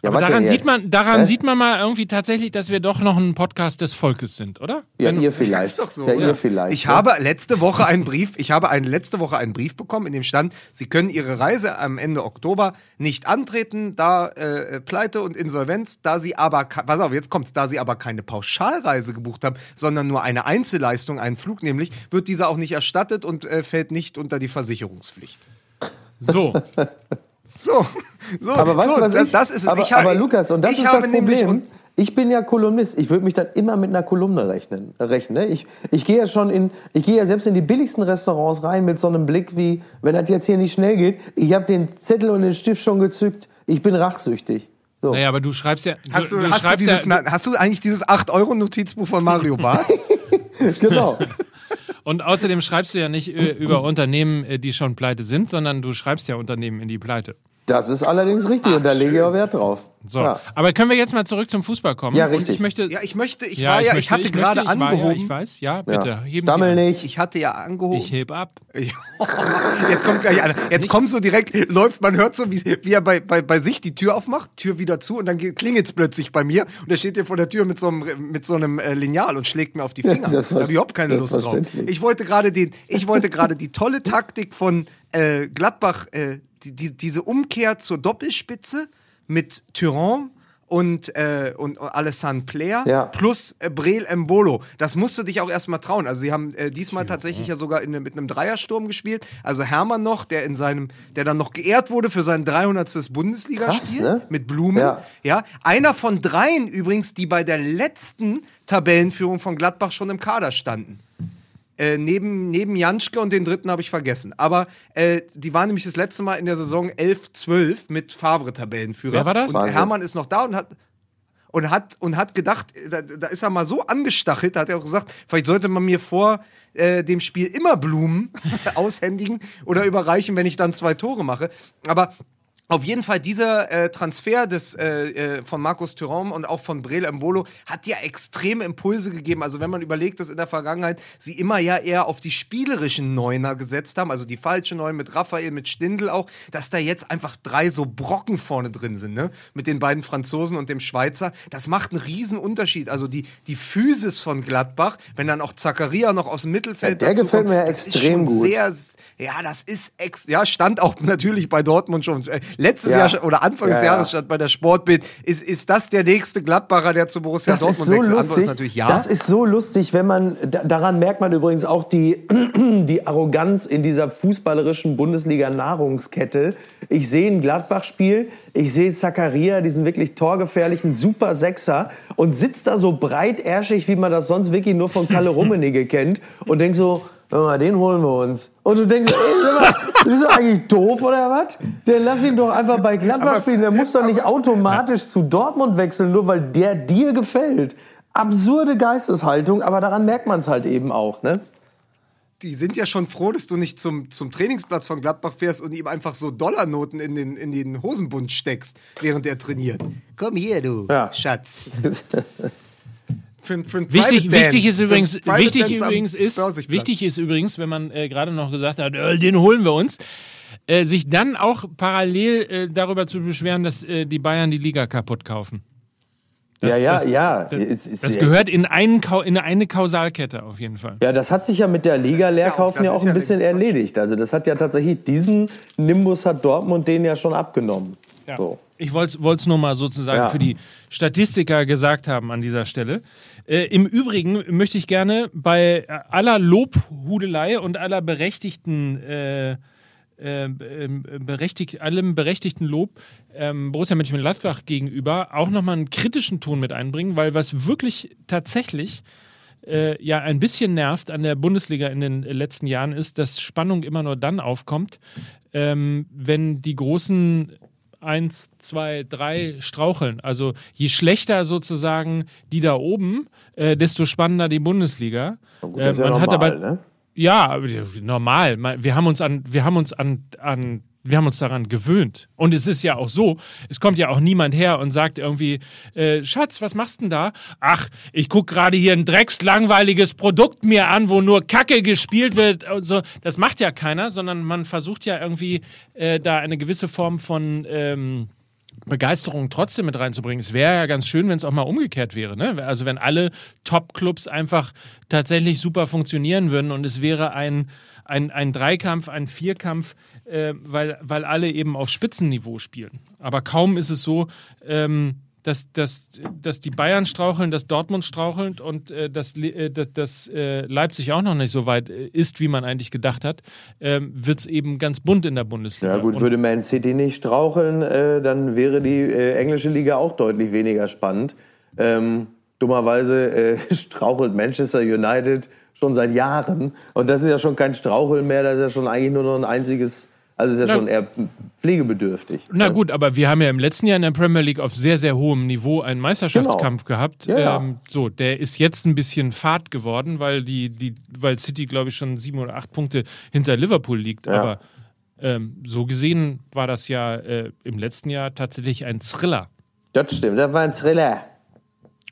A: Ja,
B: Aber daran sieht man, daran
A: Hä?
B: sieht man mal irgendwie tatsächlich, dass wir doch noch ein Podcast des Volkes sind, oder?
A: Ja,
B: Wenn-
A: ihr vielleicht.
C: Ist doch so.
A: Ja, ihr vielleicht.
C: Ich habe letzte Woche einen Brief, ich habe eine letzte Woche einen Brief bekommen, in dem stand, Sie können Ihre Reise am Ende Oktober nicht antreten, da äh, Pleite und Insolvenz, da Sie aber, pass auf, jetzt kommt's, da Sie aber keine Pauschalreise gebucht haben, sondern nur eine Einzelleistung, einen Flug nämlich, wird dieser auch nicht erstattet und äh, fällt nicht unter die Versicherungspflicht.
B: So.
C: So, so,
A: Aber weißt
C: so,
A: du, was
C: das,
A: ich,
C: das ist es.
A: aber,
C: ich habe,
A: aber Lukas, und das
C: ich
A: ist das Problem. Ich bin ja Kolumnist. Ich würde mich dann immer mit einer Kolumne rechnen. rechnen ne? ich, ich gehe ja schon in, ich gehe ja selbst in die billigsten Restaurants rein mit so einem Blick wie, wenn das jetzt hier nicht schnell geht, ich habe den Zettel und den Stift schon gezückt. Ich bin rachsüchtig. So.
B: Naja, aber du schreibst ja.
C: Hast du,
B: du
C: hast, du
B: schreibst
C: dieses,
B: ja,
C: na, hast du eigentlich dieses 8-Euro-Notizbuch von Mario Barth?
A: Genau.
B: Und außerdem schreibst du ja nicht äh, über Unternehmen, äh, die schon pleite sind, sondern du schreibst ja Unternehmen in die Pleite.
A: Das ist allerdings richtig und da lege ich auch Wert drauf.
B: So,
A: Ja.
B: aber können wir jetzt mal zurück zum Fußball kommen?
A: Ja,
B: Und
A: richtig.
B: ich möchte.
C: Ja, ich möchte, ich
B: Ja,
C: war ja, ich,
B: möchte-
C: hatte
B: möchte,
C: gerade
B: ich war Ja,
C: angehoben.
B: ich weiß, ja, bitte.
A: Ja.
B: Heben
A: Stammel
B: Sie an.
A: nicht.
C: Ich hatte ja angehoben.
B: Ich heb ab.
C: Ich- jetzt kommt gleich einer. Jetzt kommt so direkt, läuft, man hört so, wie, wie er bei, bei, bei sich die Tür aufmacht, Tür wieder zu und dann klingelt es plötzlich bei mir und er steht hier vor der Tür mit so einem, mit so einem äh, Lineal und schlägt mir auf die Finger. Da habe ich überhaupt keine Lust drauf. Ich wollte gerade den, ich wollte gerade die tolle Taktik von äh, Gladbach, äh, die, die, diese Umkehr zur Doppelspitze mit Tyrann und, äh, und Alessandro Player
A: Ja.
C: plus äh, Brel Mbolo. Das musst du dich auch erstmal trauen. Also sie haben äh, diesmal tatsächlich ja sogar in, mit einem Dreiersturm gespielt. Also Hermann noch, der in seinem, der dann noch geehrt wurde für sein 300. Bundesligaspiel
A: ne?
C: mit Blumen.
A: Ja.
C: Ja. einer von dreien übrigens, die bei der letzten Tabellenführung von Gladbach schon im Kader standen. Äh, neben, neben Janschke und den dritten habe ich vergessen. Aber äh, die waren nämlich das letzte Mal in der Saison 11-12 mit Favre-Tabellenführer.
B: Wer war das?
C: Und
A: Wahnsinn.
C: Hermann ist noch da und hat und hat und hat gedacht, da, da ist er mal so angestachelt, da hat er auch gesagt, vielleicht sollte man mir vor äh, dem Spiel immer Blumen aushändigen oder überreichen, wenn ich dann zwei Tore mache. Aber auf jeden Fall dieser äh, Transfer des, äh, äh, von Markus Thuram und auch von Brel Mbolo hat ja extreme Impulse gegeben. Also wenn man überlegt, dass in der Vergangenheit sie immer ja eher auf die spielerischen Neuner gesetzt haben, also die falsche Neun mit Raphael, mit Stindl auch, dass da jetzt einfach drei so Brocken vorne drin sind, ne? Mit den beiden Franzosen und dem Schweizer. Das macht einen riesen Unterschied. Also die, die Physis von Gladbach, wenn dann auch Zakaria noch aus dem Mittelfeld
A: Ja, der gefällt
C: kommt,
A: mir ja
C: das ist
A: extrem gut.
C: Sehr, ja, das ist ex ja, stand auch natürlich bei Dortmund schon. Letztes
A: Ja.
C: Jahr schon- oder Anfang des
A: Ja, ja.
C: Jahres stand bei der Sportbild. Ist, ist das der nächste Gladbacher, der zu Borussia
A: Das ist
C: Dortmund
A: so
C: wechselt? Antwort
A: lustig.
C: ist natürlich ja.
A: Das ist so lustig, wenn man da, daran merkt man übrigens auch die die Arroganz in dieser fußballerischen Bundesliga Nahrungskette. Ich sehe ein Gladbach-Spiel, ich sehe Zakaria, diesen wirklich torgefährlichen Super Sechser und sitzt da so breitärschig, wie man das sonst wirklich nur von Kalle Rummenigge kennt und denkt so, mal, den holen wir uns. Und du denkst, ey, mal, bist du eigentlich doof oder was? Dann lass ihn doch einfach bei Gladbach spielen. Der muss doch nicht automatisch zu Dortmund wechseln, nur weil der dir gefällt. Absurde Geisteshaltung, aber daran merkt man es halt eben auch, ne?
C: die sind ja schon froh, dass du nicht zum, zum Trainingsplatz von Gladbach fährst und ihm einfach so Dollarnoten in den, in den Hosenbund steckst, während er trainiert. Komm hier, du
A: Ja.
C: Schatz. Für, für ein
B: Wichtig,
C: Private
B: wichtig
C: Dance.
B: ist
C: ein
B: übrigens, wichtig
C: Dance
B: übrigens ist, wichtig ist übrigens, wenn man äh, gerade noch gesagt hat, äh, den holen wir uns, äh, sich dann auch parallel äh, darüber zu beschweren, dass äh, die Bayern die Liga kaputt kaufen. Das-
A: ja, ja,
B: das-
A: ja.
B: Das,
A: Es ist
B: das
A: ja-
B: gehört in, einen, in eine Kausalkette auf jeden Fall.
A: Ja, das hat sich ja mit der Liga
C: ja
A: Leerkaufen
C: auch-
A: ja
C: das
A: auch
C: ist ja
A: ein bisschen erledigt. Also das hat ja tatsächlich diesen Nimbus hat Dortmund den ja schon abgenommen.
B: Ja.
A: So.
B: Ich wollte es nur mal sozusagen
A: Ja.
B: für die Statistiker gesagt haben an dieser Stelle. Äh, Im Übrigen möchte ich gerne bei aller Lobhudelei und aller berechtigten äh, äh, ähm, berechtigt, allem berechtigten Lob ähm, Borussia Mönchengladbach gegenüber auch nochmal einen kritischen Ton mit einbringen, weil was wirklich tatsächlich äh, ja ein bisschen nervt an der Bundesliga in den letzten Jahren ist, dass Spannung immer nur dann aufkommt, ähm, wenn die großen eins, zwei, drei straucheln. Also je schlechter sozusagen die da oben, äh, desto spannender die Bundesliga.
A: Gut, das ist ja
B: man hat
A: normal,
B: aber
A: ne?
B: ja, normal. Man- Wir haben uns an, wir haben uns an, an, wir haben uns daran gewöhnt. Und es ist ja auch so, es kommt ja auch niemand her und sagt irgendwie, äh, Schatz, was machst denn da? Ach, ich guck gerade hier ein dreckslangweiliges Produkt mir an, wo nur Kacke gespielt wird und so. Das macht ja keiner, sondern man versucht ja irgendwie äh, da eine gewisse Form von ähm, Begeisterung trotzdem mit reinzubringen. Es wäre ja ganz schön, wenn es auch mal umgekehrt wäre. Ne? Also wenn alle Top-Clubs einfach tatsächlich super funktionieren würden und es wäre ein, ein, ein Dreikampf, ein Vierkampf, äh, weil, weil alle eben auf Spitzenniveau spielen. Aber kaum ist es so, ähm, dass, dass, dass die Bayern straucheln, dass Dortmund strauchelt und äh, dass, äh, dass, äh, Leipzig auch noch nicht so weit äh, ist, wie man eigentlich gedacht hat, ähm, wird es eben ganz bunt in der Bundesliga.
A: Ja gut,
B: Und-
A: würde Man City nicht straucheln, äh, dann wäre die äh, englische Liga auch deutlich weniger spannend. Ähm, dummerweise strauchelt Manchester United schon seit Jahren. Und das ist ja schon kein Straucheln mehr, das ist ja schon eigentlich nur noch ein einziges, also ist ja
B: Na-
A: schon eher pflegebedürftig.
B: Na gut, aber wir haben ja im letzten Jahr in der Premier League auf sehr, sehr hohem Niveau einen Meisterschaftskampf gehabt.
A: Ja, ja.
B: Ähm, so, der ist jetzt ein bisschen fad geworden, weil die, die, weil City, glaube ich, schon sieben oder acht Punkte hinter Liverpool liegt.
A: Ja.
B: Aber ähm, so gesehen war das ja äh, im letzten Jahr tatsächlich ein Thriller.
A: Das stimmt, das war ein Thriller.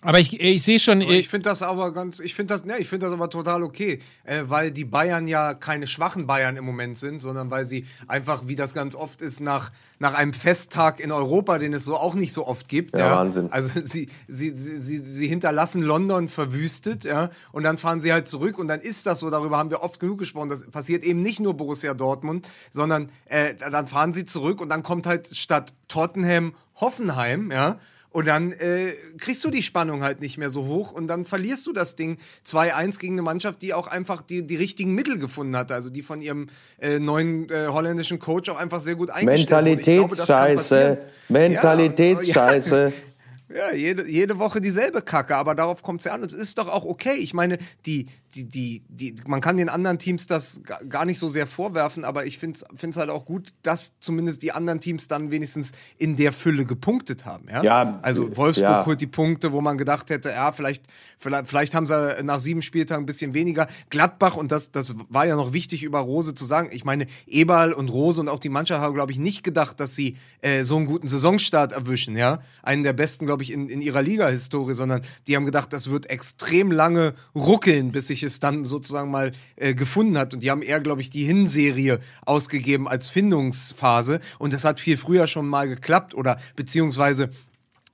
B: Aber ich, ich sehe schon,
C: Aber
B: äh,
C: Ich finde das aber ganz, ich finde das, ne, ich finde das aber total okay, äh, weil die Bayern ja keine schwachen Bayern im Moment sind, sondern weil sie einfach, wie das ganz oft ist, nach, nach einem Festtag in Europa, den es so auch nicht so oft gibt.
A: Ja, Wahnsinn.
C: Also sie, sie, sie, sie, sie hinterlassen London verwüstet, ja, und dann fahren sie halt zurück und dann ist das so, darüber haben wir oft genug gesprochen, das passiert eben nicht nur Borussia Dortmund, sondern äh, dann fahren sie zurück und dann kommt halt statt Tottenham Hoffenheim, ja, und dann äh, kriegst du die Spannung halt nicht mehr so hoch und dann verlierst du das Ding 2-1 gegen eine Mannschaft, die auch einfach die, die richtigen Mittel gefunden hatte. Also die von ihrem äh, neuen äh, holländischen Coach auch einfach sehr gut eingestellt kann
A: Mentalitätsscheiße.
C: passieren.
A: Mentalitätsscheiße.
C: Ja, jede, jede Woche dieselbe Kacke, aber darauf kommt es ja an. Und es ist doch auch okay. Ich meine, die, die, die, die, man kann den anderen Teams das ga- gar nicht so sehr vorwerfen, aber ich finde es halt auch gut, dass zumindest die anderen Teams dann wenigstens in der Fülle gepunktet haben. Ja,
A: Ja,
C: also Wolfsburg
A: ja.
C: holt die Punkte, wo man gedacht hätte, ja, vielleicht, vielleicht, vielleicht haben sie nach sieben Spieltagen ein bisschen weniger. Gladbach, und das, das war ja noch wichtig über Rose zu sagen, ich meine, Eberl und Rose und auch die Mannschaft haben, glaube ich, nicht gedacht, dass sie äh, so einen guten Saisonstart erwischen, ja. Einen der besten, glaube ich, in, in ihrer Liga-Historie, sondern die haben gedacht, das wird extrem lange ruckeln, bis sich es dann sozusagen mal äh, gefunden hat. Und die haben eher, glaube ich, die Hinserie ausgegeben als Findungsphase. Und das hat viel früher schon mal geklappt oder beziehungsweise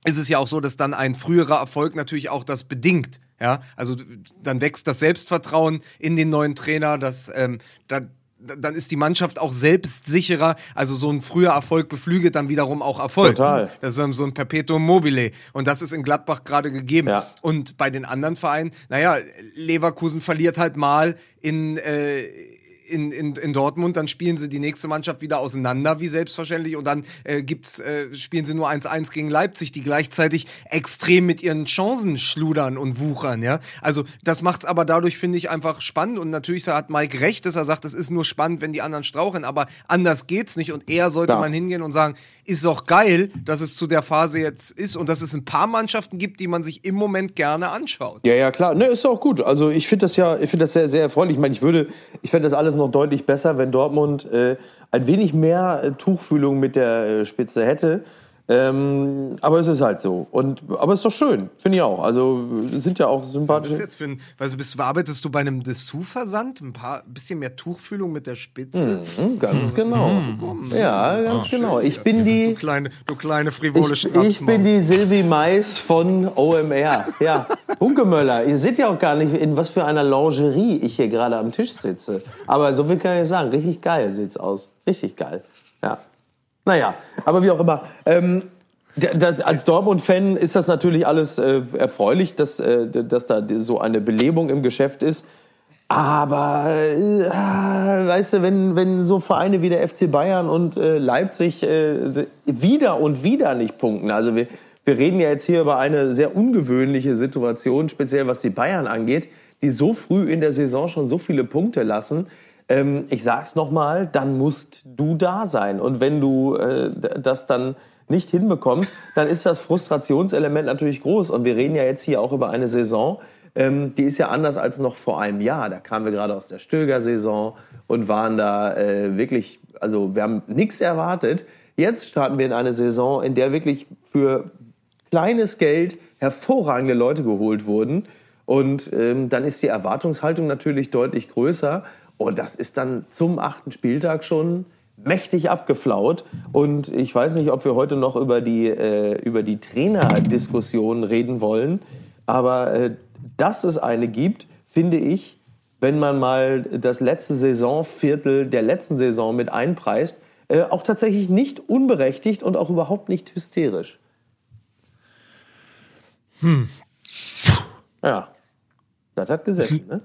C: ist es ja auch so, dass dann ein früherer Erfolg natürlich auch das bedingt. Ja, also dann wächst das Selbstvertrauen in den neuen Trainer, das, ähm, da- dann ist die Mannschaft auch selbstsicherer. Also so ein früher Erfolg beflügelt dann wiederum auch Erfolg.
A: Total.
C: Das ist so ein Perpetuum mobile. Und das ist in Gladbach gerade gegeben.
A: Ja.
C: Und bei den anderen Vereinen, naja, Leverkusen verliert halt mal in, äh, in, in, in Dortmund, dann spielen sie die nächste Mannschaft wieder auseinander, wie selbstverständlich, und dann äh, gibt's, äh, spielen sie nur 1-1 gegen Leipzig, die gleichzeitig extrem mit ihren Chancen schludern und wuchern, ja. Also das macht's aber dadurch, finde ich, einfach spannend. Und natürlich hat Mike recht, dass er sagt, es ist nur spannend, wenn die anderen strauchen, aber anders geht's nicht. Und eher sollte
A: Ja.
C: man hingehen und sagen, ist doch geil, dass es zu der Phase jetzt ist und dass es ein paar Mannschaften gibt, die man sich im Moment gerne anschaut.
A: Ja, ja, klar. Ne, ist auch gut. Also ich finde das ja, ich finde das sehr, sehr erfreulich. Ich meine, ich würde, ich fände das alles noch deutlich besser, wenn Dortmund äh, ein wenig mehr äh, Tuchfühlung mit der äh, Spitze hätte. Ähm, aber es ist halt so. Und, aber es ist doch schön, finde ich auch. Also sind ja auch
C: Was ist
A: sympathische.
C: jetzt für ein, also bist, arbeitest du bei einem Dessous-Versand? Ein paar, bisschen mehr Tuchfühlung mit der Spitze?
A: Hm, ganz genau. Ja, ganz genau. Ich bin
C: Du
A: die,
C: kleine, du kleine frivole
A: ich, ich bin die Silvi Mais von OMR. Ja, Hunkemöller. Ihr seht ja auch gar nicht, in was für einer Lingerie ich hier gerade am Tisch sitze. Aber so viel kann ich sagen. Richtig geil sieht's aus. Richtig geil. Ja. Naja, aber wie auch immer. Ähm, das, als Dortmund-Fan ist das natürlich alles äh, erfreulich, dass, äh, dass da so eine Belebung im Geschäft ist. Aber, äh, weißt du, wenn, wenn so Vereine wie der FC Bayern und äh, Leipzig äh, wieder und wieder nicht punkten, also wir, wir reden ja jetzt hier über eine sehr ungewöhnliche Situation, speziell was die Bayern angeht, die so früh in der Saison schon so viele Punkte lassen. Ähm, ich sag's nochmal, dann musst du da sein. Und wenn du äh, das dann nicht hinbekommst, dann ist das Frustrationselement natürlich groß. Und wir reden ja jetzt hier auch über eine Saison, ähm, die ist ja anders als noch vor einem Jahr. Da kamen wir gerade aus der Stöger-Saison und waren da äh, wirklich, also wir haben nichts erwartet. Jetzt starten wir in eine Saison, in der wirklich für kleines Geld hervorragende Leute geholt wurden. Und ähm, dann ist die Erwartungshaltung natürlich deutlich größer. Und das ist dann zum achten Spieltag schon mächtig abgeflaut. Und ich weiß nicht, ob wir heute noch über die, äh, über die Trainerdiskussion reden wollen. Aber äh, dass es eine gibt, finde ich, wenn man mal das letzte Saisonviertel der letzten Saison mit einpreist, äh, auch tatsächlich nicht unberechtigt und auch überhaupt nicht hysterisch. Ja, das hat gesessen, ne?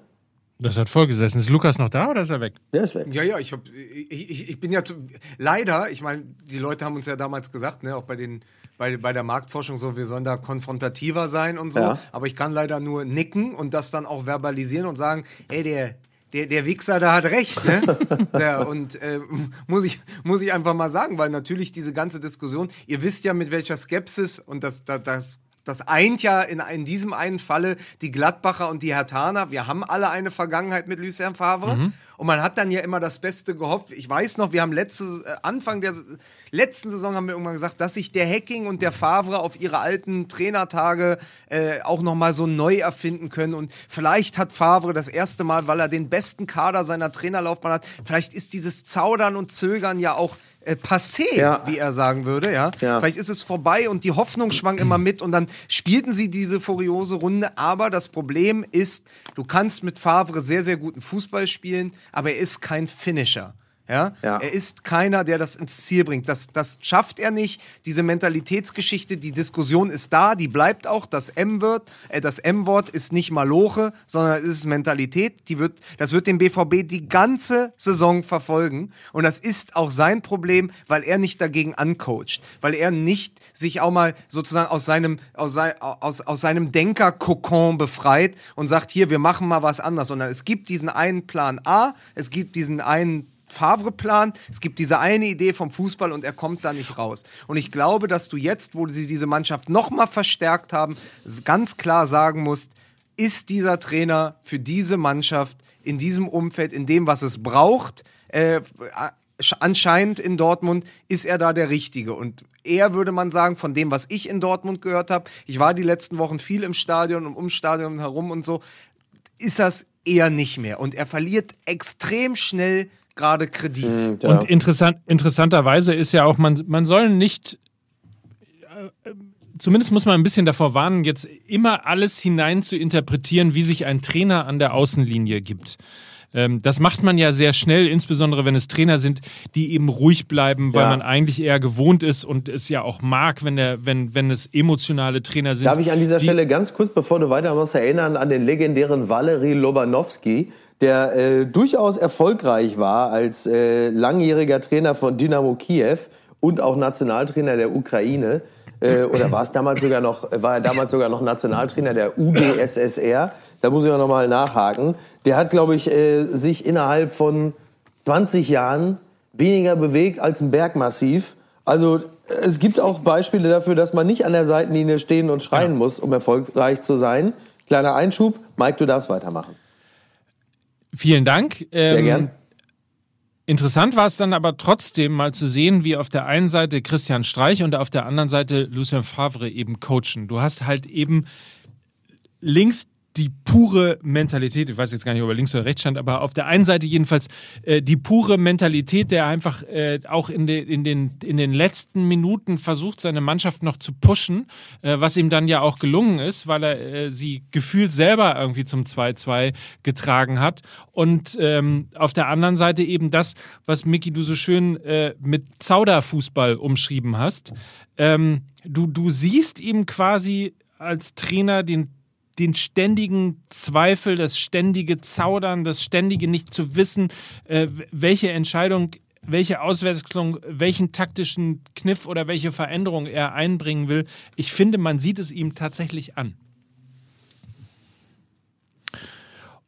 B: Das hat vollgesessen. Ist Lukas noch da oder ist er weg?
A: Der ist weg.
C: Ja, ja, ich, hab, ich, ich, ich bin ja zu- leider, ich meine, die Leute haben uns ja damals gesagt, ne, auch bei den bei, bei der Marktforschung so, wir sollen da konfrontativer sein und so,
A: Ja.
C: aber ich kann leider nur nicken und das dann auch verbalisieren und sagen, ey, der der, der Wichser, da hat recht, ne? der, und äh, muss, ich, muss ich einfach mal sagen, weil natürlich diese ganze Diskussion, ihr wisst ja, mit welcher Skepsis und das, das, das das eint ja in, in diesem einen Falle die Gladbacher und die Hertaner. Wir haben alle eine Vergangenheit mit Lucien Favre. Und man hat dann ja immer das Beste gehofft. Ich weiß noch, wir haben letzte, äh, Anfang der letzten Saison haben wir irgendwann gesagt, dass sich der Hacking und der Favre auf ihre alten Trainertage äh, auch nochmal so neu erfinden können. Und vielleicht hat Favre das erste Mal, weil er den besten Kader seiner Trainerlaufbahn hat, vielleicht ist dieses Zaudern und Zögern ja auch äh, passé,
A: Ja.
C: wie er sagen würde. Ja?
A: Ja.
C: Vielleicht ist es vorbei und die Hoffnung schwang immer mit und dann spielten sie diese furiose Runde. Aber das Problem ist, du kannst mit Favre sehr, sehr guten Fußball spielen, aber er ist kein Finisher. Ja?
A: Ja.
C: Er ist keiner, der das ins Ziel bringt. Das, das schafft er nicht. Diese Mentalitätsgeschichte, die Diskussion ist da, die bleibt auch. Das M-Wort, äh, das M-Wort ist nicht Maloche, sondern es ist Mentalität. Die wird, das wird den BVB die ganze Saison verfolgen. Und das ist auch sein Problem, weil er nicht dagegen ancoacht. Weil er nicht sich auch mal sozusagen aus seinem, aus, sei, aus, aus seinem Denker-Kokon befreit und sagt, hier, wir machen mal was anderes. Sondern es gibt diesen einen Plan A, es gibt diesen einen Favre-Plan, es gibt diese eine Idee vom Fußball und er kommt da nicht raus. Und ich glaube, dass du jetzt, wo sie diese Mannschaft nochmal verstärkt haben, ganz klar sagen musst, ist dieser Trainer für diese Mannschaft in diesem Umfeld, in dem, was es braucht, äh, anscheinend in Dortmund ist er da der Richtige. Und er würde man sagen, von dem, was ich in Dortmund gehört habe, ich war die letzten Wochen viel im Stadion und ums Stadion herum und so, ist das eher nicht mehr. Und er verliert extrem schnell gerade Kredit.
A: Ja.
B: Und interessant, interessanterweise ist ja auch, man, man soll nicht, äh, zumindest muss man ein bisschen davor warnen, jetzt immer alles hinein zu interpretieren, wie sich ein Trainer an der Außenlinie gibt. Ähm, das macht man ja sehr schnell, insbesondere wenn es Trainer sind, die eben ruhig bleiben, weil
A: Ja.
B: man eigentlich eher gewohnt ist und es ja auch mag, wenn, der, wenn, wenn es emotionale Trainer sind.
A: Darf ich an dieser
B: die,
A: Stelle ganz kurz, bevor du weitermachst, erinnern an den legendären Valery Lobanowski, der äh, durchaus erfolgreich war als äh, langjähriger Trainer von Dynamo Kiew und auch Nationaltrainer der Ukraine. Äh, oder war es damals sogar noch, war er damals sogar noch Nationaltrainer der UdSSR? Da muss ich auch nochmal nachhaken. Der hat, glaube ich, äh, sich innerhalb von 20 Jahren weniger bewegt als ein Bergmassiv. Also es gibt auch Beispiele dafür, dass man nicht an der Seitenlinie stehen und schreien muss, um erfolgreich zu sein. Kleiner Einschub. Mike, du darfst weitermachen.
B: Vielen Dank. Ähm,
A: Sehr gern.
B: Interessant war es dann aber trotzdem mal zu sehen, wie auf der einen Seite Christian Streich und auf der anderen Seite Lucien Favre eben coachen. Du hast halt eben links die pure Mentalität, ich weiß jetzt gar nicht, ob er links oder rechts stand, aber auf der einen Seite jedenfalls äh, die pure Mentalität, der einfach äh, auch in, de, in, den, in den letzten Minuten versucht, seine Mannschaft noch zu pushen, äh, was ihm dann ja auch gelungen ist, weil er äh, sie gefühlt selber irgendwie zum 2-2 getragen hat. Und ähm, auf der anderen Seite eben das, was Micky du so schön äh, mit Zauderfußball umschrieben hast. Ähm, du, du siehst ihm quasi als Trainer den den ständigen Zweifel, das ständige Zaudern, das ständige nicht zu wissen, äh, welche Entscheidung, welche Auswechslung, welchen taktischen Kniff oder welche Veränderung er einbringen will. Ich finde, man sieht es ihm tatsächlich an.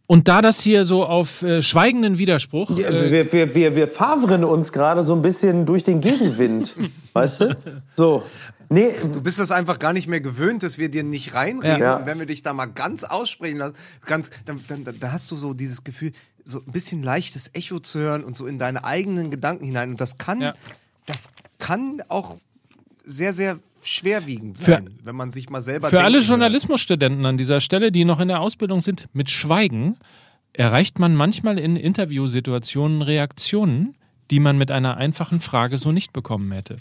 B: Und da das hier so auf äh, schweigenden Widerspruch. äh,
A: wir, wir, wir, wir favren uns gerade so ein bisschen durch den Gegenwind. weißt du? So. Nee,
C: Du bist das einfach gar nicht mehr gewöhnt, dass wir dir nicht reinreden.
A: Ja.
C: Und wenn wir dich da mal ganz aussprechen lassen, ganz, dann, dann, dann, da hast du so dieses Gefühl, so ein bisschen leichtes Echo zu hören und so in deine eigenen Gedanken hinein. Und das kann,
B: Ja.
C: das kann auch sehr, sehr schwerwiegend
B: Für-
C: sein, wenn man sich mal selber
B: Für alle. Journalismusstudenten an dieser Stelle, die noch in der Ausbildung sind, mit Schweigen erreicht man manchmal in Interviewsituationen Reaktionen, die man mit einer einfachen Frage so nicht bekommen hätte.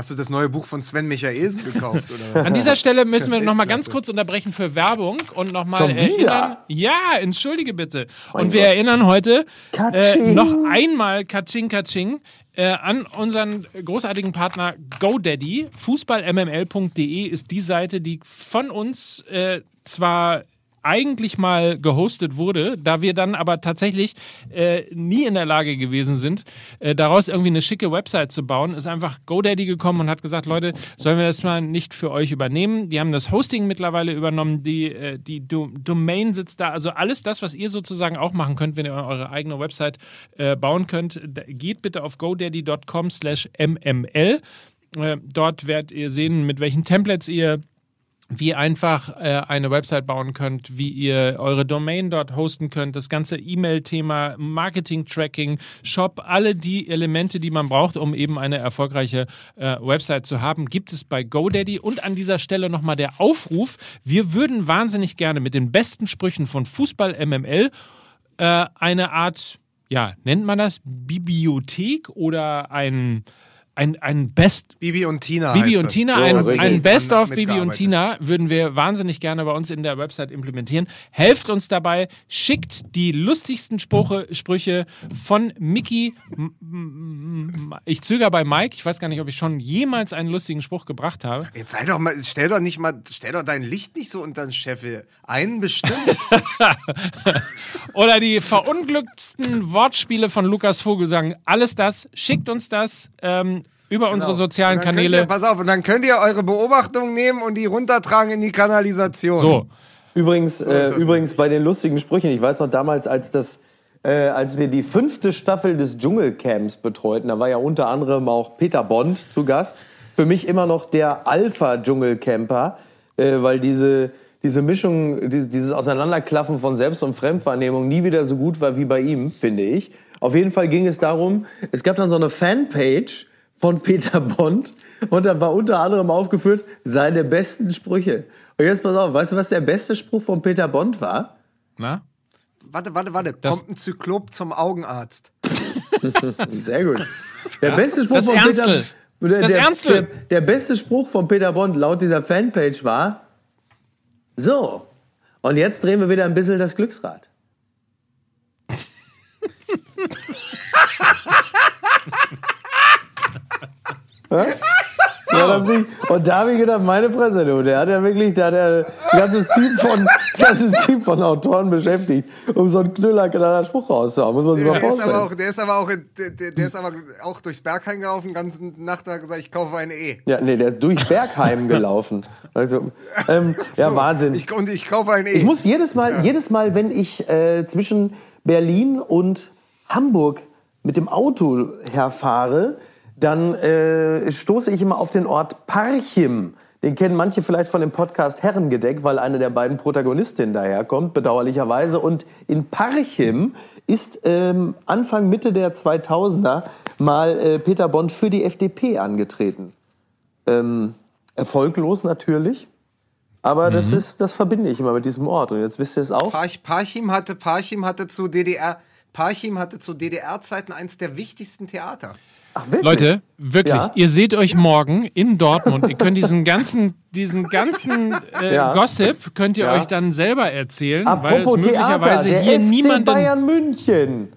C: Hast du das neue Buch von Sven Michaelsen gekauft? Oder was?
B: An dieser Stelle müssen wir noch mal ganz kurz unterbrechen für Werbung und noch mal
A: Schon
B: erinnern. Ja, entschuldige bitte.
A: Mein
B: und wir
A: Gott.
B: erinnern heute äh, noch einmal Katsching Katsching äh, an unseren großartigen Partner GoDaddy. Fußballmml.de ist die Seite, die von uns äh, zwar eigentlich mal gehostet wurde, da wir dann aber tatsächlich äh, nie in der Lage gewesen sind, äh, daraus irgendwie eine schicke Website zu bauen, ist einfach GoDaddy gekommen und hat gesagt, Leute, sollen wir das mal nicht für euch übernehmen? Die haben das Hosting mittlerweile übernommen, die, äh, die Do Domain sitzt da, also alles das, was ihr sozusagen auch machen könnt, wenn ihr eure eigene Website äh, bauen könnt, geht bitte auf godaddy.com slash mml. Äh, dort werdet ihr sehen, mit welchen Templates ihr wie einfach äh, eine Website bauen könnt, wie ihr eure Domain dort hosten könnt, das ganze E-Mail-Thema, Marketing-Tracking, Shop, alle die Elemente, die man braucht, um eben eine erfolgreiche äh, Website zu haben, gibt es bei GoDaddy. Und an dieser Stelle nochmal der Aufruf, wir würden wahnsinnig gerne mit den besten Sprüchen von Fußball MML äh, eine Art, ja, nennt man das, Bibliothek oder ein, ein, ein Best,
C: Bibi und Tina.
B: Bibi
C: heißt
B: und
C: das.
B: Tina,
A: So,
B: ein, ein Best of Bibi und. Tina würden wir wahnsinnig gerne bei uns in der Website implementieren. Helft uns dabei, schickt die lustigsten Spruche, Sprüche von Mickey. Ich zögere bei Mike. Ich weiß gar nicht, ob ich schon jemals einen lustigen Spruch gebracht habe.
C: Jetzt sei doch mal, stell doch nicht mal, stell doch dein Licht nicht so unter den Scheffel. Einen bestimmt.
B: Oder die verunglücktsten Wortspiele von Lukas Vogelsang. Alles das, schickt uns das ähm, über unsere sozialen Kanäle.
C: Ihr, pass auf, und dann könnt ihr eure Beobachtungen nehmen und die runtertragen in die Kanalisation.
B: So.
A: Übrigens, äh, übrigens bei den lustigen Sprüchen, ich weiß noch damals, als das, äh, als wir die fünfte Staffel des Dschungelcamps betreuten, da war ja unter anderem auch Peter Bond zu Gast. Für mich immer noch der Alpha-Dschungelcamper, äh, weil diese, diese Mischung, dieses, dieses Auseinanderklaffen von Selbst- und Fremdwahrnehmung nie wieder so gut war wie bei ihm, finde ich. Auf jeden Fall ging es darum, es gab dann so eine Fanpage von Peter Bond und da war unter anderem aufgeführt seine besten Sprüche. Und jetzt pass auf, weißt du, was der beste Spruch von Peter Bond war?
B: Na?
C: Warte, warte, warte.
B: Das-
C: Kommt ein Zyklop zum Augenarzt.
A: Sehr gut. Der beste Spruch
B: Das
A: von
B: Ernstl.
A: Peter der,
B: Das Ernstl.
A: der, der beste Spruch von Peter Bond laut dieser Fanpage war: So, und jetzt drehen wir wieder ein bisschen das Glücksrad. Ja, nicht. Und da habe ich gedacht, meine Fresse, du, der hat ja wirklich, der hat ja ein ganzes Team von, ganzes Team von Autoren beschäftigt, um so einen knüllerknaller Spruch rauszuhauen. Muss man sich mal
C: Der ist, aber
A: vorstellen.
C: auch, der, ist aber auch, der, der der ist aber auch durchs Bergheim gelaufen, die ganze Nacht hat gesagt, ich kaufe eine E.
A: Ja, nee, der ist durch Bergheim gelaufen. Also, ähm, ja,
C: So,
A: Wahnsinn.
C: Ich, und ich kaufe eine E.
A: Ich muss jedes Mal, jedes Mal, wenn ich äh, zwischen Berlin und Hamburg mit dem Auto herfahre, dann äh, stoße ich immer auf den Ort Parchim. Den kennen manche vielleicht von dem Podcast Herrengedeck, weil eine der beiden Protagonistinnen daherkommt, bedauerlicherweise. Und in Parchim ist ähm, Anfang, Mitte der 2000er mal äh, Peter Bond für die FDP angetreten. Ähm, erfolglos natürlich. Aber das ist, das verbinde ich immer mit diesem Ort. Und jetzt wisst ihr es auch.
C: Parch, Parchim hatte, Parchim hatte zu DDR, Parchim hatte zu DDR-Zeiten eins der wichtigsten Theater.
A: Ach, wirklich?
B: Leute, wirklich,
A: Ja.
B: ihr seht euch morgen in Dortmund. Ihr könnt diesen ganzen, diesen ganzen äh,
A: Ja.
B: Gossip könnt ihr
A: Ja.
B: euch dann selber erzählen,
A: Apropos
B: weil es
A: Theater,
B: möglicherweise
A: der
B: hier
A: FC
B: niemanden.
A: Bayern München.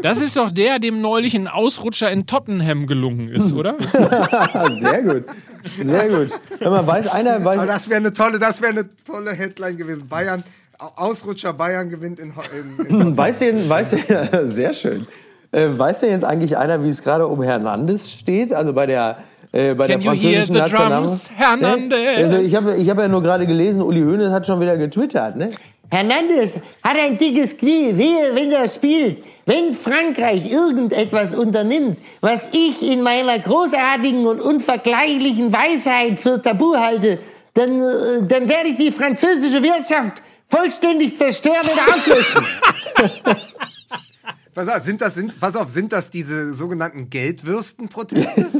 B: Das ist doch der, dem neulich ein Ausrutscher in Tottenham gelungen ist, oder?
A: Sehr gut. Sehr gut. Wenn man weiß, einer weiß,
C: Aber das wäre eine tolle, das wäre eine tolle Headline gewesen. Bayern, Au- Ausrutscher Bayern gewinnt in, in, in
A: weiß denn, weiß denn, sehr schön. Äh, weiß denn jetzt eigentlich einer, wie es gerade um Hernandez steht? Also bei der, äh, bei
B: Can
A: der
B: you hear
A: französischen
B: the
A: Nationalmannschaft?
B: drums, Hernandez?
A: Also ich habe ich hab ja nur gerade gelesen, Uli Hoeneß hat schon wieder getwittert, ne?
D: Hernandez hat ein dickes Knie, wehe, wenn er spielt. Wenn Frankreich irgendetwas unternimmt, was ich in meiner großartigen und unvergleichlichen Weisheit für tabu halte, dann, äh, dann werde ich die französische Wirtschaft vollständig zerstören und auslöschen.
C: pass auf, sind das, sind, pass auf, sind das diese sogenannten Geldwürstenproteste?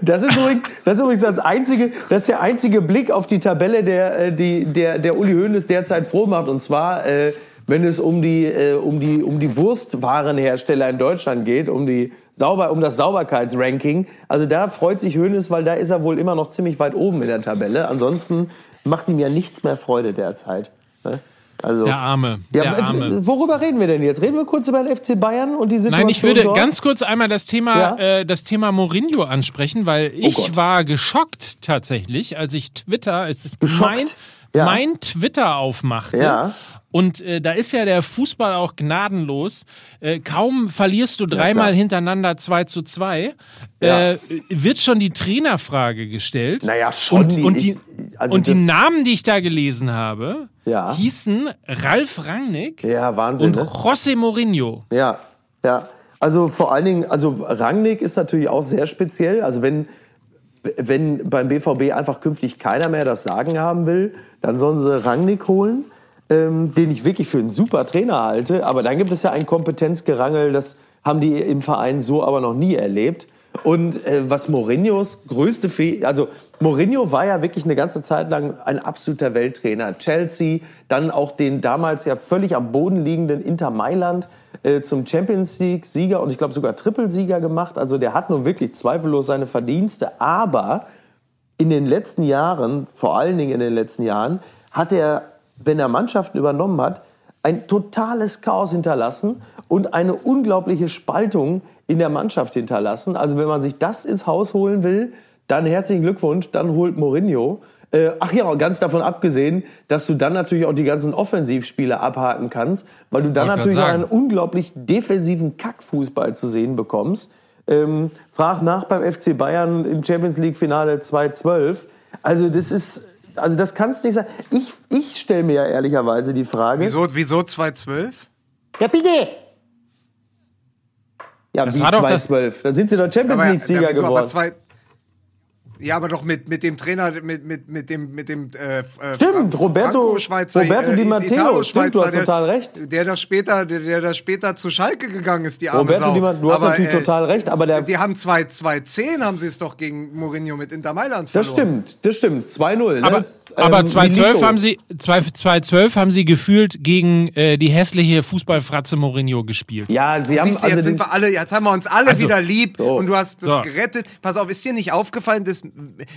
A: Das ist, übrigens, das ist übrigens das einzige, das ist der einzige Blick auf die Tabelle, der, äh, die, der, der Uli Hoeneß derzeit froh macht. Und zwar, äh, wenn es um die, äh, um die, um die Wurstwarenhersteller in Deutschland geht, um die sauber, um das Sauberkeitsranking. Also da freut sich Hoeneß, weil da ist er wohl immer noch ziemlich weit oben in der Tabelle. Ansonsten macht ihm ja nichts mehr Freude derzeit. Ne? Also,
B: Der Arme,
A: ja,
B: der Arme.
A: worüber reden wir denn jetzt? Reden wir kurz über den FC Bayern und die Situation
B: Nein, ich würde
A: dort?
B: ganz kurz einmal das Thema,
A: Ja? Oh
B: äh, das Thema Mourinho ansprechen, weil ich
A: Gott.
B: war geschockt tatsächlich, als ich Twitter, es ist
A: Geschockt?
B: mein,
A: Ja.
B: mein Twitter aufmachte.
A: Ja.
B: Und äh, da ist ja der Fußball auch gnadenlos. Äh, kaum verlierst du dreimal
A: klar.
B: hintereinander 2 zu 2,
A: Ja.
B: äh, wird schon die Trainerfrage gestellt.
A: Naja, schon.
B: Und, und, die,
A: ich- also
B: und die Namen, die ich da gelesen habe,
A: Ja.
B: hießen Ralf Rangnick
A: Ja, Wahnsinn.
B: und
A: ne?
B: José Mourinho.
A: Ja, ja. Also vor allen Dingen, also Rangnick ist natürlich auch sehr speziell. Also wenn, wenn beim BVB einfach künftig keiner mehr das Sagen haben will, dann sollen sie Rangnick holen, ähm, den ich wirklich für einen super Trainer halte. Aber dann gibt es ja ein Kompetenzgerangel, das haben die im Verein so aber noch nie erlebt. Und äh, was Mourinhos größte Fehler, also Mourinho war ja wirklich eine ganze Zeit lang ein absoluter Welttrainer. Chelsea, dann auch den damals ja völlig am Boden liegenden Inter Mailand äh, zum Champions League Sieger und ich glaube sogar Trippelsieger gemacht. Also der hat nun wirklich zweifellos seine Verdienste, aber in den letzten Jahren, vor allen Dingen in den letzten Jahren, hat er, wenn er Mannschaften übernommen hat, ein totales Chaos hinterlassen und eine unglaubliche Spaltung in der Mannschaft hinterlassen. Also wenn man sich das ins Haus holen will, dann herzlichen Glückwunsch, dann holt Mourinho. Äh, ach ja, ganz davon abgesehen, dass du dann natürlich auch die ganzen Offensivspieler abhaken kannst, weil du dann natürlich einen unglaublich defensiven Kackfußball zu sehen bekommst. Ähm, frag nach beim FC Bayern im Champions League Finale 2012. Also das ist, also das kannst nicht sein. Ich, ich stelle mir ja ehrlicherweise die Frage.
C: Wieso, wieso 212?
D: Ja, bitte.
A: Ja,
B: Das
A: wie
B: war doch das-
A: 2012. Dann sind sie doch Champions
C: Aber,
A: League Sieger
C: da bist du aber
A: geworden.
C: zwei, ja, aber doch mit, mit dem Trainer, mit, mit, mit dem, mit dem äh, äh,
A: Stimmt,
C: Fra-
A: Roberto- Roberto Di Matteo. Stimmt, du hast
C: der,
A: total recht.
C: Der da später, der, der da später zu Schalke gegangen ist, die arme
A: Roberto
C: Sau.
A: Di Matteo, du hast
C: Aber,
A: natürlich
C: äh,
A: total recht, aber der,
C: Die haben 2 2010 haben sie es doch gegen Mourinho mit Inter Mailand
A: das
C: verloren.
A: stimmt, das stimmt. 2-0. Ne?
B: Aber, aber
A: Ähm,
B: 2012
A: Benito.
B: haben sie 2012 haben sie gefühlt gegen äh, die hässliche Fußballfratze Mourinho gespielt.
A: Ja, sie haben
C: Siehst du,
A: also
C: jetzt sind wir alle, jetzt haben wir uns alle
B: Also,
C: wieder lieb
A: so.
C: und du hast das
B: So.
C: gerettet. Pass auf, ist dir nicht aufgefallen, dass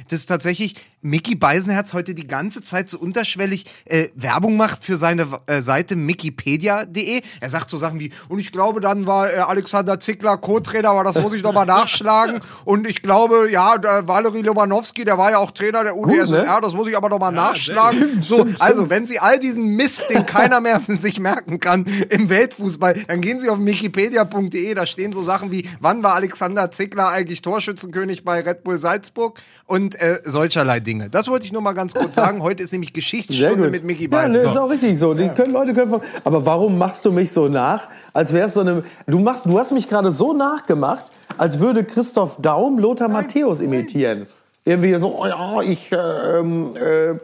C: dass tatsächlich Mickey Beisenherz heute die ganze Zeit so unterschwellig äh, Werbung macht für seine äh, Seite mickeypedia.de. Er sagt so Sachen wie, und ich glaube, dann war äh, Alexander Zickler Co-Trainer, aber das muss ich nochmal nachschlagen. Und ich glaube, ja, der Valery Lobanowski, der war ja auch Trainer der UdSSR,
A: ne?
C: das muss ich aber nochmal nachschlagen. so, also, wenn Sie all diesen Mist, den keiner mehr sich merken kann im Weltfußball, dann gehen Sie auf mickeypedia.de, da stehen so Sachen wie, wann war Alexander Zickler eigentlich Torschützenkönig bei Red Bull Salzburg und äh, solcherlei Dinge. Das wollte ich nur mal ganz kurz sagen. Heute ist nämlich Geschichtsstunde mit Mickey
A: ja,
C: Beisen.
A: ne,
C: So.
A: ist auch richtig so. Die können, Leute können. Aber warum machst du mich so nach, als wär's so eine. Du machst, du hast mich gerade so nachgemacht, als würde Christoph Daum Lothar Matthäus imitieren. Irgendwie so, oh ja, ich, äh, ähm, äh, äh,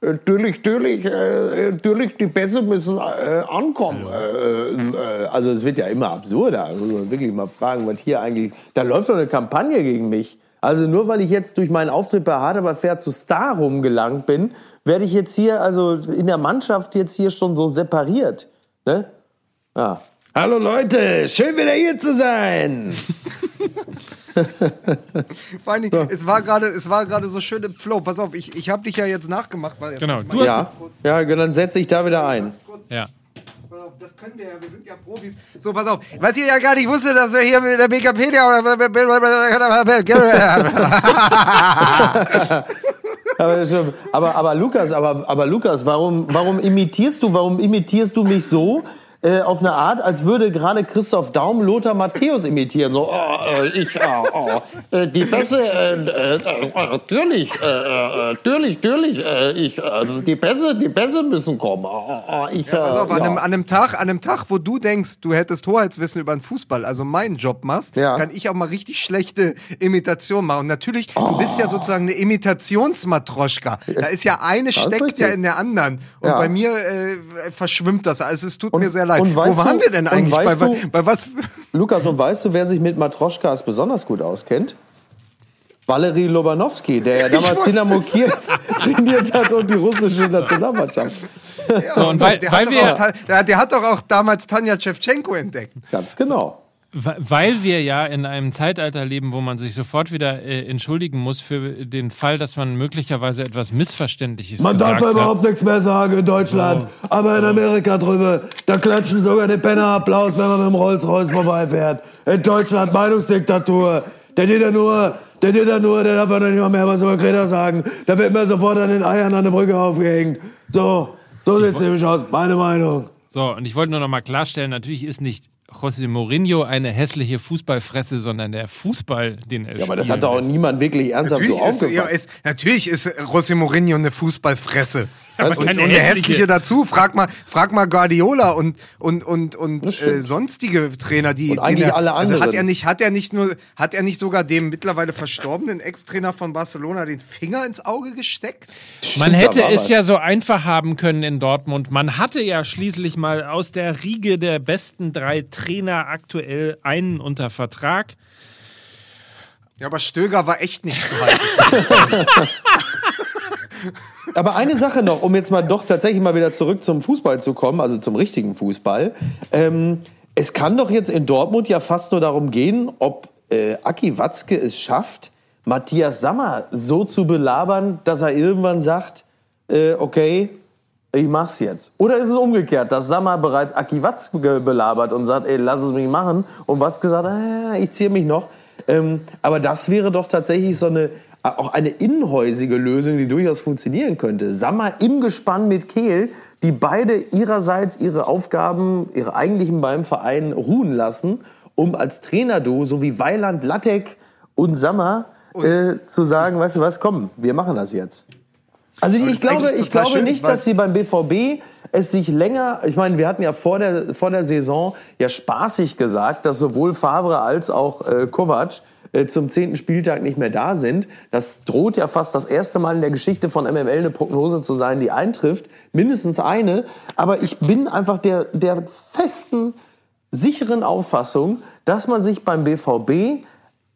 A: natürlich, natürlich, äh, natürlich, die Pässe müssen äh, ankommen. Äh, äh, also es wird ja immer absurder. Also muss man wirklich mal fragen, was hier eigentlich. Da läuft doch eine Kampagne gegen mich. Also nur weil ich jetzt durch meinen Auftritt bei Hard aber fair zu Star rumgelangt bin, werde ich jetzt hier, also in der Mannschaft jetzt hier schon so separiert. Ne? Ja. Hallo Leute, schön wieder hier zu sein.
C: Vor allen Dingen, es war gerade, es war gerade so schön im Flow. Pass auf, ich, ich habe dich ja jetzt nachgemacht. Weil,
B: Genau, du hast.
A: Ja, ja dann setze ich da wieder ein.
B: Ja.
C: Pass auf, Das können wir ja, wir sind ja Profis. So, pass auf. Was ihr ja gar nicht wusstet, dass wir hier mit der BKP.
A: Aber, aber, aber Lukas, aber, aber Lukas, warum, warum imitierst du, warum imitierst du mich so? Äh, auf eine Art, als würde gerade Christoph Daum Lothar Matthäus imitieren. So, oh, äh, ich, oh, oh, äh, die Pässe, äh, äh, äh, natürlich, natürlich, natürlich, ich, äh, die Pässe, die Pässe müssen kommen. Oh, oh, oh, ich,
C: Pass auf,
A: äh,
C: an,
A: ja.
C: einem, an, einem Tag, an einem Tag, wo du denkst, du hättest Hoheitswissen über den Fußball, also meinen Job machst,
A: Ja.
C: kann ich auch mal richtig schlechte Imitationen machen. Und natürlich, du bist
A: Oh.
C: ja sozusagen eine Imitationsmatroschka. Da ist ja eine
A: ist
C: steckt ja in der anderen. Und
A: Ja.
C: bei mir äh, verschwimmt das. Also es tut
A: Und-
C: mir sehr leid.
A: und weißt
C: Wo waren
A: du-
C: wir denn eigentlich? Bei, bei, bei was?
A: Lukas, und weißt du, wer sich mit Matroschkas besonders gut auskennt? Valery Lobanowski, der ja damals Dynamo Kiew trainiert hat und die russische Nationalmannschaft.
B: So, und weil,
C: der,
B: weil
C: hat
B: wir.
C: doch auch, der, der hat doch auch damals Tanja Shevchenko entdeckt.
A: Ganz genau.
B: Weil wir ja in einem Zeitalter leben, wo man sich sofort wieder äh, entschuldigen muss für den Fall, dass man möglicherweise etwas Missverständliches
A: Man darf
B: gesagt hat.
A: überhaupt nichts mehr sagen in Deutschland. Aber in Amerika drüber, da klatschen sogar die Penner Applaus, wenn man mit dem Rolls-Royce vorbeifährt. In Deutschland Meinungsdiktatur. Der geht ja nur, der geht ja nur, der darf ja nicht mal mehr was über Greta sagen. Da wird mir sofort an den Eiern an der Brücke aufgehängt. So, so sieht's nämlich aus. Meine Meinung.
B: So, und ich wollte nur noch mal klarstellen, natürlich ist nicht José Mourinho eine hässliche Fußballfresse, sondern der Fußball, den er
A: Ja, aber das hat doch auch niemand wirklich ernsthaft so
C: Natürlich ist, ja,
A: aufgefasst.
C: ist, natürlich ist José Mourinho eine Fußballfresse.
B: Aber
C: und, und der
B: hässliche.
C: hässliche dazu, frag mal, frag mal Guardiola und, und, und, und äh, sonstige Trainer, die.
A: Und eigentlich
C: denen er-
A: alle
C: Also hat
A: anderen.
C: er nicht, hat er nicht nur, hat er nicht sogar dem mittlerweile verstorbenen Ex-Trainer von Barcelona den Finger ins Auge gesteckt?
B: Man
A: Stimmt,
B: hätte es
A: was.
B: ja so einfach haben können in Dortmund. Man hatte ja schließlich mal aus der Riege der besten drei Trainer aktuell einen unter Vertrag.
C: Ja, aber Stöger war echt nicht zu halten.
A: Aber eine Sache noch, um jetzt mal doch tatsächlich mal wieder zurück zum Fußball zu kommen, also zum richtigen Fußball. Ähm, es kann doch jetzt in Dortmund ja fast nur darum gehen, ob äh, Aki Watzke es schafft, Matthias Sammer so zu belabern, dass er irgendwann sagt, äh, okay, ich mach's jetzt. Oder ist es umgekehrt, dass Sammer bereits Aki Watzke belabert und sagt, ey, lass es mich machen. Und Watzke sagt, äh, ich ziehe mich noch. Ähm, aber das wäre doch tatsächlich so eine, auch eine innenhäusige Lösung, die durchaus funktionieren könnte. Sammer im Gespann mit Kehl, die beide ihrerseits ihre Aufgaben, ihre eigentlichen beim Verein ruhen lassen, um als Trainerduo, so wie Weiland, Lattek und Sammer, äh, zu sagen, weißt du was, komm, wir machen das jetzt. Also ich, glaube, ich glaube nicht, dass sie beim BVB es sich länger, ich meine, wir hatten ja vor der, vor der Saison ja spaßig gesagt, dass sowohl Favre als auch äh, Kovac äh, zum zehnten Spieltag nicht mehr da sind. Das droht ja fast das erste Mal in der Geschichte von MML eine Prognose zu sein, die eintrifft. Mindestens eine. Aber ich bin einfach der, der festen, sicheren Auffassung, dass man sich beim BVB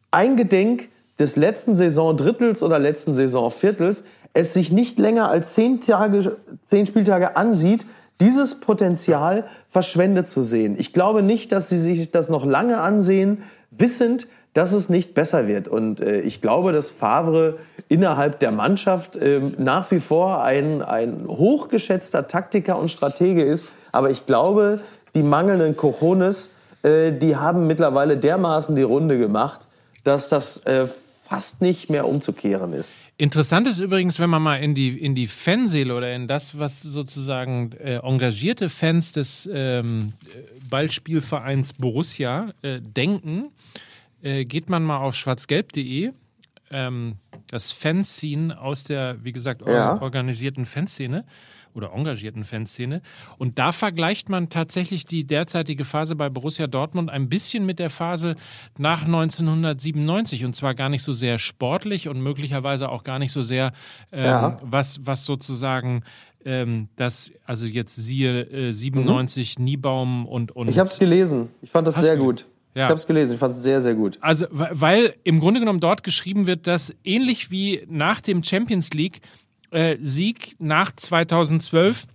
A: eingedenk des letzten Saisondrittels oder letzten Saisonviertels es sich nicht länger als zehn, Tage, zehn Spieltage ansieht, dieses Potenzial verschwendet zu sehen. Ich glaube nicht, dass sie sich das noch lange ansehen, wissend, dass es nicht besser wird. Und äh, ich glaube, dass Favre innerhalb der Mannschaft äh, nach wie vor ein, ein hochgeschätzter Taktiker und Stratege ist. Aber ich glaube, die mangelnden Cojones, äh, die haben mittlerweile dermaßen die Runde gemacht, dass das äh, fast nicht mehr umzukehren ist.
B: Interessant ist übrigens, wenn man mal in die, in die Fanseele oder in das, was sozusagen äh, engagierte Fans des ähm, Ballspielvereins Borussia äh, denken, äh, geht man mal auf schwarzgelb.de. Ähm, das Fanzine aus der, wie gesagt,
A: Ja.
B: organisierten Fanszene oder engagierten Fanszene. Und da vergleicht man tatsächlich die derzeitige Phase bei Borussia Dortmund ein bisschen mit der Phase nach 1997. Und zwar gar nicht so sehr sportlich und möglicherweise auch gar nicht so sehr, ähm,
A: Ja.
B: was, was sozusagen ähm, das, also jetzt siehe äh, 97, Niebaum und, und
A: Ich habe es gelesen. Ich fand das sehr gut.
B: Ja.
A: Ich habe es gelesen. Ich fand es sehr, sehr gut.
B: Also, we- weil im Grunde genommen dort geschrieben wird, dass ähnlich wie nach dem Champions League äh, Sieg nach 2012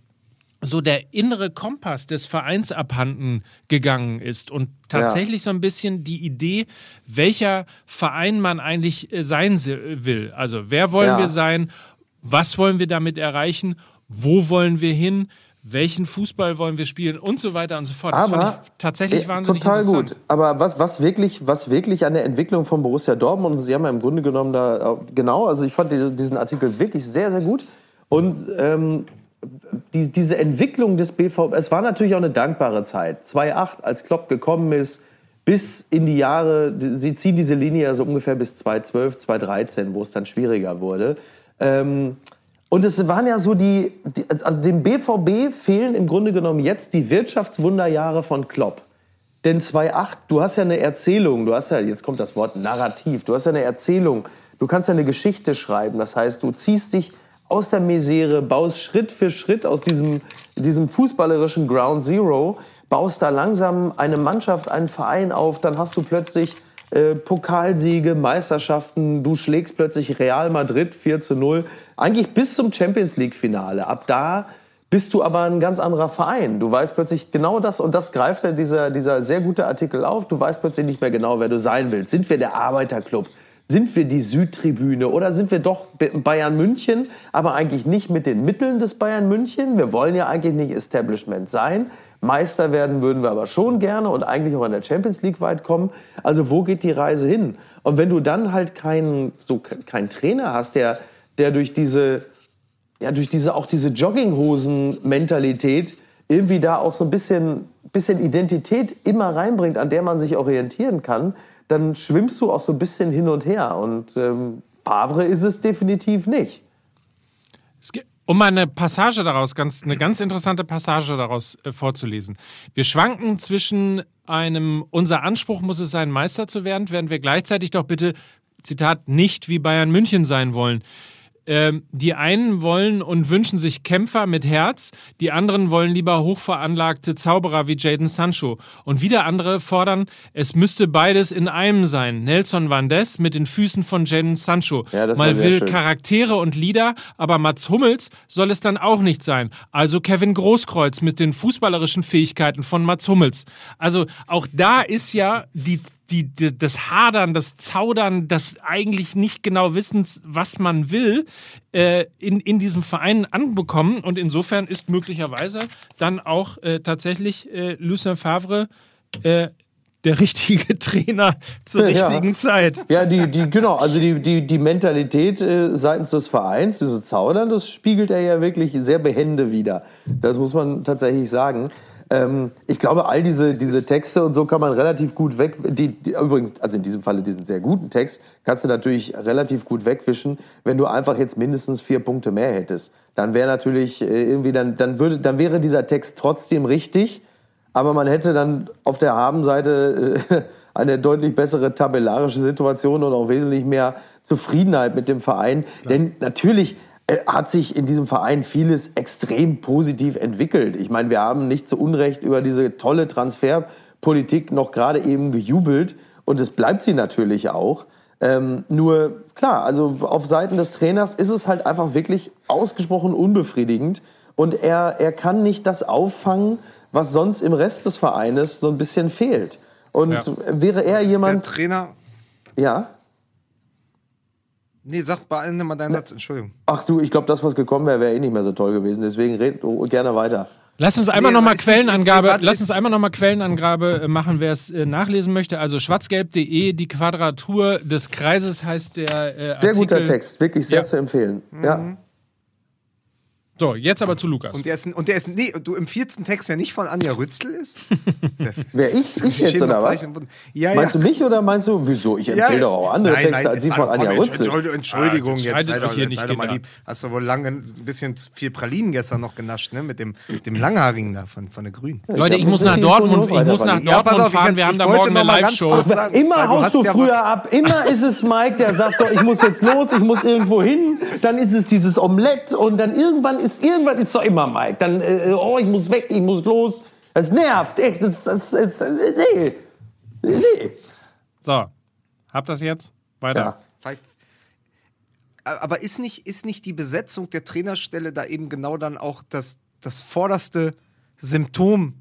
B: so der innere Kompass des Vereins abhanden gegangen ist und tatsächlich so ein bisschen die Idee, welcher Verein man eigentlich äh, sein se- will. Also wer wollen
A: Ja.
B: wir sein? Was wollen wir damit erreichen? Wo wollen wir hin? Welchen Fußball wollen wir spielen und so weiter und so fort. Das
A: Aber
B: fand ich tatsächlich
A: äh,
B: wahnsinnig
A: total
B: interessant.
A: gut. Aber was, was, wirklich, was wirklich an der Entwicklung von Borussia Dortmund, und Sie haben ja im Grunde genommen da, auch- genau, also ich fand diese- diesen Artikel wirklich sehr, sehr gut. Und ähm, die, diese Entwicklung des BVB, es war natürlich auch eine dankbare Zeit. 2008, als Klopp gekommen ist, bis in die Jahre, sie ziehen diese Linie ja so ungefähr bis 2012, 2013, wo es dann schwieriger wurde. Ähm, und es waren ja so die, die, also dem BVB fehlen im Grunde genommen jetzt die Wirtschaftswunderjahre von Klopp. Denn 2008, du hast ja eine Erzählung, du hast ja, jetzt kommt das Wort Narrativ, du hast ja eine Erzählung, du kannst ja eine Geschichte schreiben. Das heißt, du ziehst dich aus der Misere, baust Schritt für Schritt aus diesem, diesem fußballerischen Ground Zero, baust da langsam eine Mannschaft, einen Verein auf, dann hast du plötzlich äh, Pokalsiege, Meisterschaften, du schlägst plötzlich Real Madrid 4 zu 0, eigentlich bis zum Champions League-Finale. Ab da bist du aber ein ganz anderer Verein. Du weißt plötzlich genau das und das greift ja dieser, dieser sehr gute Artikel auf. Du weißt plötzlich nicht mehr genau, wer du sein willst. Sind wir der Arbeiterclub? Sind wir die Südtribüne oder sind wir doch Bayern München, aber eigentlich nicht mit den Mitteln des Bayern München? Wir wollen ja eigentlich nicht Establishment sein. Meister werden würden wir aber schon gerne und eigentlich auch in der Champions League weit kommen. Also wo geht die Reise hin? Und wenn du dann halt keinen so keinen Trainer hast, der der durch diese ja durch diese auch diese Jogginghosen-Mentalität irgendwie da auch so ein bisschen bisschen Identität immer reinbringt, an der man sich orientieren kann, dann schwimmst du auch so ein bisschen hin und her. Und ähm, Favre ist es definitiv nicht.
B: Es gibt- Um eine Passage daraus, ganz, eine ganz interessante Passage daraus äh, vorzulesen. Wir schwanken zwischen einem, unser Anspruch muss es sein, Meister zu werden, während wir gleichzeitig doch bitte, Zitat, nicht wie Bayern München sein wollen. Ähm, die einen wollen und wünschen sich Kämpfer mit Herz, die anderen wollen lieber hochveranlagte Zauberer wie Jaden Sancho. Und wieder andere fordern, es müsste beides in einem sein. Nelson Van Ness mit den Füßen von Jaden Sancho.
A: Ja,
B: Mal will
A: schön.
B: Charaktere und Lieder, aber Mats Hummels soll es dann auch nicht sein. Also Kevin Großkreuz mit den fußballerischen Fähigkeiten von Mats Hummels. Also auch da ist ja die, die, die, das Hadern, das Zaudern, das eigentlich nicht genau Wissens, was man will, äh, in, in diesem Verein anbekommen. Und insofern ist möglicherweise dann auch äh, tatsächlich äh, Lucien Favre äh, der richtige Trainer zur
A: Ja.
B: richtigen Zeit.
A: Ja, die, die, genau, also die, die, die Mentalität äh, seitens des Vereins, dieses Zaudern, das spiegelt er ja wirklich sehr behende wider. Das muss man tatsächlich sagen. Ähm, ich glaube, all diese, diese Texte und so kann man relativ gut weg. Die, die, übrigens, also in diesem Falle diesen sehr guten Text, kannst du natürlich relativ gut wegwischen, wenn du einfach jetzt mindestens vier Punkte mehr hättest. Dann wäre natürlich äh, irgendwie, dann, dann, würde, dann wäre dieser Text trotzdem richtig. Aber man hätte dann auf der Habenseite äh, eine deutlich bessere tabellarische Situation und auch wesentlich mehr Zufriedenheit mit dem Verein. Denn natürlich hat sich in diesem Verein vieles extrem positiv entwickelt. Ich meine, wir haben nicht zu Unrecht über diese tolle Transferpolitik noch gerade eben gejubelt. Und es bleibt sie natürlich auch. Ähm, nur klar, also auf Seiten des Trainers ist es halt einfach wirklich ausgesprochen unbefriedigend. Und er, er kann nicht das auffangen, was sonst im Rest des Vereines so ein bisschen fehlt. Und
B: Ja.
A: wäre er
C: Ist der
A: jemand,
C: Trainer,
A: Ja.
C: Nee, sag beende mal deinen Satz, Entschuldigung.
A: Ach du, ich glaube, das, was gekommen wäre, wäre eh nicht mehr so toll gewesen. Deswegen red oh, gerne weiter.
B: Lass uns einmal
C: Nee,
B: nochmal
C: nicht-
B: Quellenangabe,
C: warte,
B: lass uns einmal noch mal Quellenangabe äh, machen, wer es äh, nachlesen möchte. Also schwarzgelb.de, die Quadratur des Kreises heißt der äh,
A: Sehr
B: Artikel.
A: guter Text, wirklich sehr
B: Ja.
A: zu empfehlen. Ja.
B: So, jetzt aber zu Lukas.
C: Und der ist, und der ist, nee, du empfiehlst einen Text, der nicht von Anja Rützel ist?
A: Wer ich? Ich jetzt oder was?
C: Ja,
A: Meinst
C: ja.
A: du mich oder meinst du, wieso? Ich empfehle doch auch andere
C: Nein,
A: Texte
C: nein,
A: als die von Anja Rützel.
C: Entschuldigung,
B: Ah, jetzt
C: sei doch,
B: hier nicht,
C: sei doch mal
B: Kinder.
C: lieb. Hast du wohl lange ein bisschen viel Pralinen gestern noch genascht, ne? Mit dem, dem Langhaarigen da von, von der Grünen.
B: Leute, ich muss nach Dortmund, ich muss nach
C: Ja,
B: Dortmund fahren, wir haben da morgen eine Live-Show.
A: Immer haust
C: hast
A: du
C: ja
A: früher ab. Immer ist es Mike, der sagt so, ich muss jetzt los, ich muss irgendwo hin. Dann ist es dieses Omelett und dann irgendwann ist irgendwann ist doch immer Mike. Dann äh, oh, ich muss weg, ich muss los. Das nervt, echt. Das, das, das, das nee. Nee.
B: So, habt das jetzt? Weiter.
A: Ja.
C: Aber ist nicht, ist nicht die Besetzung der Trainerstelle da eben genau dann auch das, das vorderste Symptom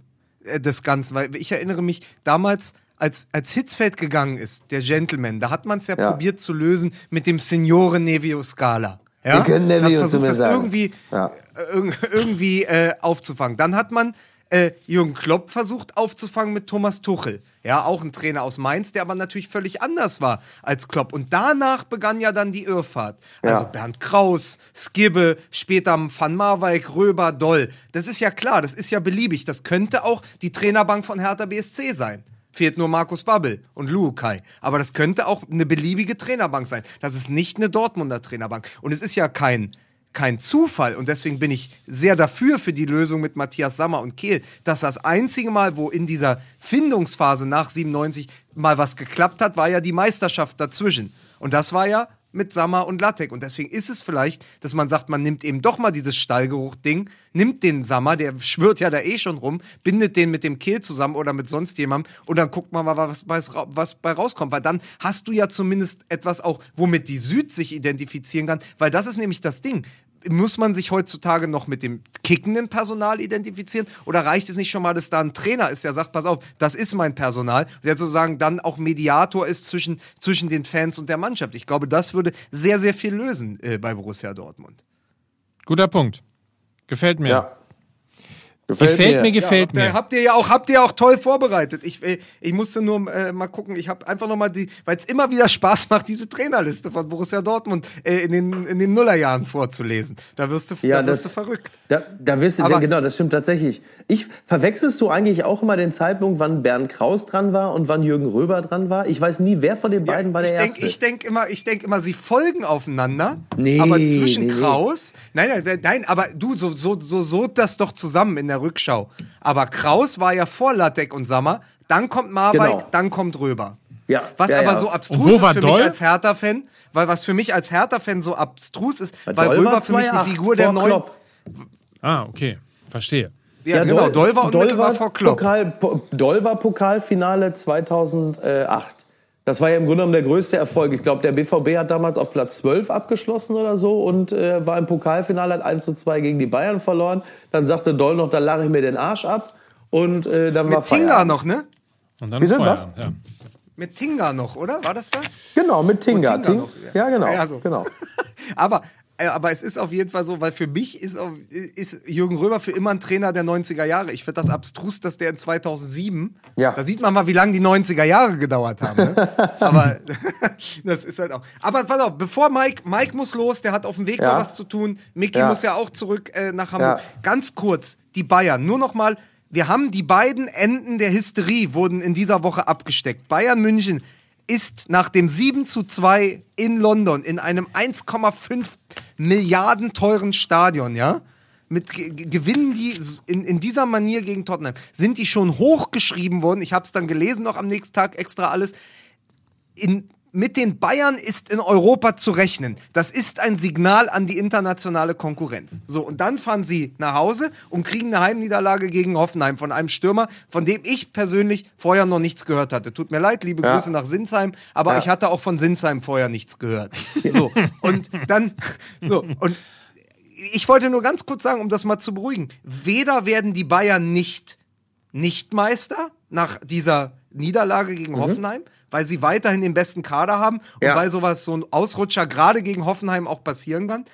C: äh, des Ganzen? Weil ich erinnere mich damals, als, als Hitzfeld gegangen ist, der Gentleman, da hat man es ja,
A: Ja.
C: probiert zu lösen mit dem Signore Nevio Scala. Ja?
A: Wir können Nevio zu
C: versucht,
A: mir
C: das
A: sagen.
C: irgendwie,
A: Ja.
C: äh, irg- irgendwie äh, aufzufangen. Dann hat man äh, Jürgen Klopp versucht aufzufangen mit Thomas Tuchel. Ja, auch ein Trainer aus Mainz, der aber natürlich völlig anders war als Klopp. Und danach begann ja dann die Irrfahrt. Also
A: Ja.
C: Bernd Kraus, Skibbe, später Van Marwijk, Röber, Doll. Das ist ja klar, das ist ja beliebig. Das könnte auch die Trainerbank von Hertha BSC sein. Fehlt nur Markus Babbel und Luukai. Aber das könnte auch eine beliebige Trainerbank sein. Das ist nicht eine Dortmunder Trainerbank. Und es ist ja kein, kein Zufall. Und deswegen bin ich sehr dafür für die Lösung mit Matthias Sammer und Kehl, dass das einzige Mal, wo in dieser Findungsphase nach 97 mal was geklappt hat, war ja die Meisterschaft dazwischen. Und das war ja mit Sammer und Lattek. Und deswegen ist es vielleicht, dass man sagt, man nimmt eben doch mal dieses Stallgeruch-Ding, nimmt den Sammer, der schwört ja da eh schon rum, bindet den mit dem Kehl zusammen oder mit sonst jemandem und dann guckt man mal, was, bei- was bei rauskommt. Weil dann hast du ja zumindest etwas auch, womit die Süd sich identifizieren kann. Weil das ist nämlich das Ding. Muss man sich heutzutage noch mit dem kickenden Personal identifizieren? Oder reicht es nicht schon mal, dass da ein Trainer ist, der sagt, pass auf, das ist mein Personal, und der sozusagen dann auch Mediator ist zwischen, zwischen den Fans und der Mannschaft? Ich glaube, das würde sehr, sehr viel lösen äh, bei Borussia Dortmund.
B: Guter Punkt. Gefällt mir.
A: Ja.
B: Gefällt mir,
C: Ja,
B: gefällt
C: habt ihr,
B: mir.
C: habt ihr ja auch, habt ihr auch toll vorbereitet. Ich, äh, ich musste nur äh, mal gucken. Ich habe einfach noch mal die, weil es immer wieder Spaß macht, diese Trainerliste von Borussia Dortmund äh, in den in den Nullerjahren vorzulesen. Da wirst du,
A: Ja,
C: da wirst
A: das-
C: du verrückt.
A: Da, da wirst du,
C: Aber-
A: genau, das stimmt tatsächlich. Ich, verwechselst du eigentlich auch immer den Zeitpunkt, wann Bernd Kraus dran war und wann Jürgen Röber dran war? Ich weiß nie, wer von den beiden war
C: ich
A: der
C: denk,
A: Erste.
C: ich denke immer, ich denk immer, sie folgen aufeinander.
A: Nee,
C: aber zwischen
A: nee, nee.
C: Kraus, nein, nein, nein, aber du, so, so, so, so das doch zusammen in der Rückschau. Aber Kraus war ja vor Lattek und Sammer, dann kommt Marwijk,
A: Genau.
C: dann kommt Röber.
A: Ja,
C: Was
A: ja,
C: aber
A: ja.
C: so abstrus ist
B: war
C: für
B: Doll?
C: mich als Hertha-Fan, weil was für mich als Hertha-Fan so abstrus ist,
A: Weil
C: weil
A: Doll
C: Röber
A: war
C: für mich eine
A: 2-8
C: Figur der neuen.
B: Ah, okay. Verstehe.
C: Ja, genau, Doll war unmittelbar vor Klopp.
A: Pokal, Po- Doll war Pokalfinale 2008. Das war ja im Grunde genommen der größte Erfolg. Ich glaube, der BVB hat damals auf Platz 12 abgeschlossen oder so und äh, war im Pokalfinale, hat 1 zu 2 gegen die Bayern verloren. Dann sagte Doll noch, da lache ich mir den Arsch ab. Und äh, dann war
C: Mit Tinga
A: Feierabend.
C: noch, ne?
B: Und dann Feierabend. Ja.
C: Mit Tinga noch, oder? War das das?
A: Genau, mit Tinga.
C: Tinga
A: Ting-
C: noch, ja.
A: ja, genau.
C: Ja, so.
A: genau.
C: Aber, aber es ist auf jeden Fall so, weil für mich ist, ist Jürgen Röber für immer ein Trainer der 90er Jahre. Ich finde das abstrus, dass der in 2007,
A: Ja.
C: da sieht man mal, wie lange die 90er Jahre gedauert haben. Ne? aber das ist halt auch. Aber pass auf, bevor Mike, Mike muss los, der hat auf dem Weg
A: Ja.
C: mal was zu tun. Micky
A: Ja.
C: muss ja auch zurück äh, nach Hamburg. Ganz kurz, die Bayern, nur noch mal. Wir haben die beiden Enden der Hysterie wurden in dieser Woche abgesteckt. Bayern München ist nach dem 7 zu 2 in London in einem 1,5 Milliarden teuren Stadion, ja? Mit Ge- Ge- gewinnen die in, in dieser Manier gegen Tottenham. Sind die schon hochgeschrieben worden? Ich habe es dann gelesen noch am nächsten Tag extra alles. In, mit den Bayern ist in Europa zu rechnen. Das ist ein Signal an die internationale Konkurrenz. So, und dann fahren sie nach Hause und kriegen eine Heimniederlage gegen Hoffenheim von einem Stürmer, von dem ich persönlich vorher noch nichts gehört hatte. Tut mir leid, liebe
A: Ja.
C: Grüße nach Sinsheim, aber
A: Ja.
C: ich hatte auch von Sinsheim vorher nichts gehört. So, und dann, so, und ich wollte nur ganz kurz sagen, um das mal zu beruhigen. Weder werden die Bayern nicht nicht Meister nach dieser Niederlage gegen Hoffenheim, weil sie weiterhin den besten Kader haben und
A: Ja.
C: weil sowas, so ein Ausrutscher gerade gegen Hoffenheim auch passieren kann.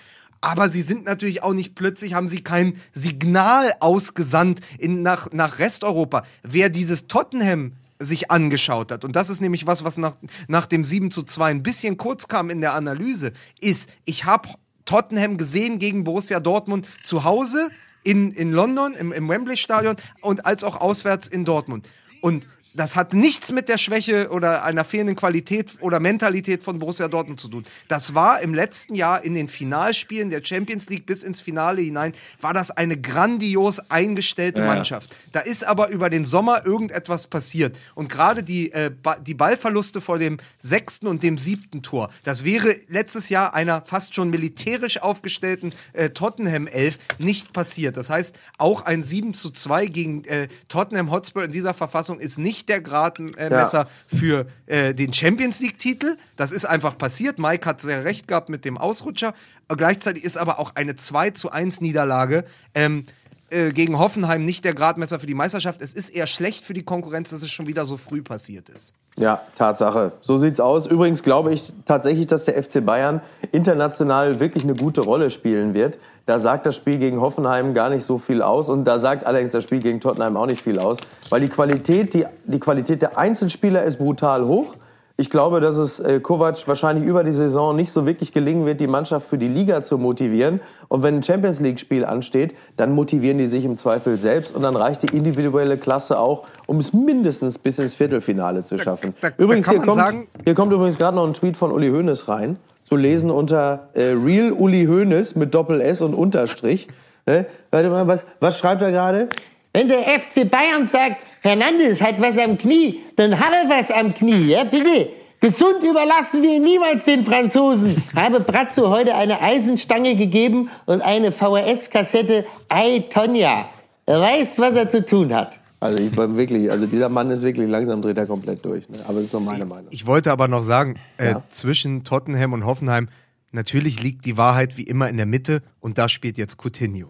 C: Aber sie sind natürlich auch nicht plötzlich, haben sie kein Signal ausgesandt in, nach, nach Resteuropa. Wer dieses Tottenham sich angeschaut hat, und das ist nämlich was, was nach, nach dem 7 zu 2 ein bisschen kurz kam in der Analyse, ist, ich habe Tottenham gesehen gegen Borussia Dortmund zu Hause in, in London, im, im Wembley-Stadion und als auch auswärts in Dortmund. Und das hat nichts mit der Schwäche oder einer fehlenden Qualität oder Mentalität von Borussia Dortmund zu tun. Das war im letzten Jahr in den Finalspielen der Champions League bis ins Finale hinein, war das eine grandios eingestellte
A: Ja.
C: Mannschaft. Da ist aber über den Sommer irgendetwas passiert. Und gerade die, äh, ba die Ballverluste vor dem sechsten und dem siebten Tor, das wäre letztes Jahr einer fast schon militärisch aufgestellten äh, Tottenham-Elf nicht passiert. Das heißt, auch ein 7 zu 2 gegen äh, Tottenham Hotspur in dieser Verfassung ist nicht der Gradmesser äh, Messer für äh, den Champions League-Titel. Das ist einfach passiert. Mike hat sehr recht gehabt mit dem Ausrutscher. Gleichzeitig ist aber auch eine 2 zu 1 Niederlage. Ähm, äh, gegen Hoffenheim nicht der Gradmesser für die Meisterschaft. Es ist eher schlecht für die Konkurrenz, dass es schon wieder so früh passiert ist.
A: Ja, Tatsache. So sieht's aus. Übrigens glaube ich tatsächlich, dass der FC Bayern international wirklich eine gute Rolle spielen wird. Da sagt das Spiel gegen Hoffenheim gar nicht so viel aus und da sagt allerdings das Spiel gegen Tottenham auch nicht viel aus, weil die Qualität, die, die Qualität der Einzelspieler ist brutal hoch. Ich glaube, dass es äh, Kovac wahrscheinlich über die Saison nicht so wirklich gelingen wird, die Mannschaft für die Liga zu motivieren. Und wenn ein Champions League-Spiel ansteht, dann motivieren die sich im Zweifel selbst und dann reicht die individuelle Klasse auch, um es mindestens bis ins Viertelfinale zu schaffen.
C: da- da
A: übrigens,
C: kann
A: hier kommt,
C: sagen-
A: hier kommt übrigens gerade noch ein Tweet von Uli Hoeneß rein, zu lesen unter äh, Real Uli Hoeneß mit Doppel S und Unterstrich. Ne? Warte mal, was, was schreibt er gerade?
D: Wenn der FC Bayern sagt, Hernandez hat was am Knie, dann hat er was am Knie, ja, bitte. Gesund überlassen wir ihn niemals den Franzosen. Habe Brazzo heute eine Eisenstange gegeben und eine VHS-Kassette Ei Tonja. Er weiß, was er zu tun hat.
A: Also ich war wirklich, also dieser Mann ist wirklich langsam dreht er komplett durch. Ne? Aber das ist nur meine Meinung.
C: Ich wollte aber noch sagen, äh,
A: Ja.
C: zwischen Tottenham und Hoffenheim, natürlich liegt die Wahrheit wie immer in der Mitte und da spielt jetzt Coutinho.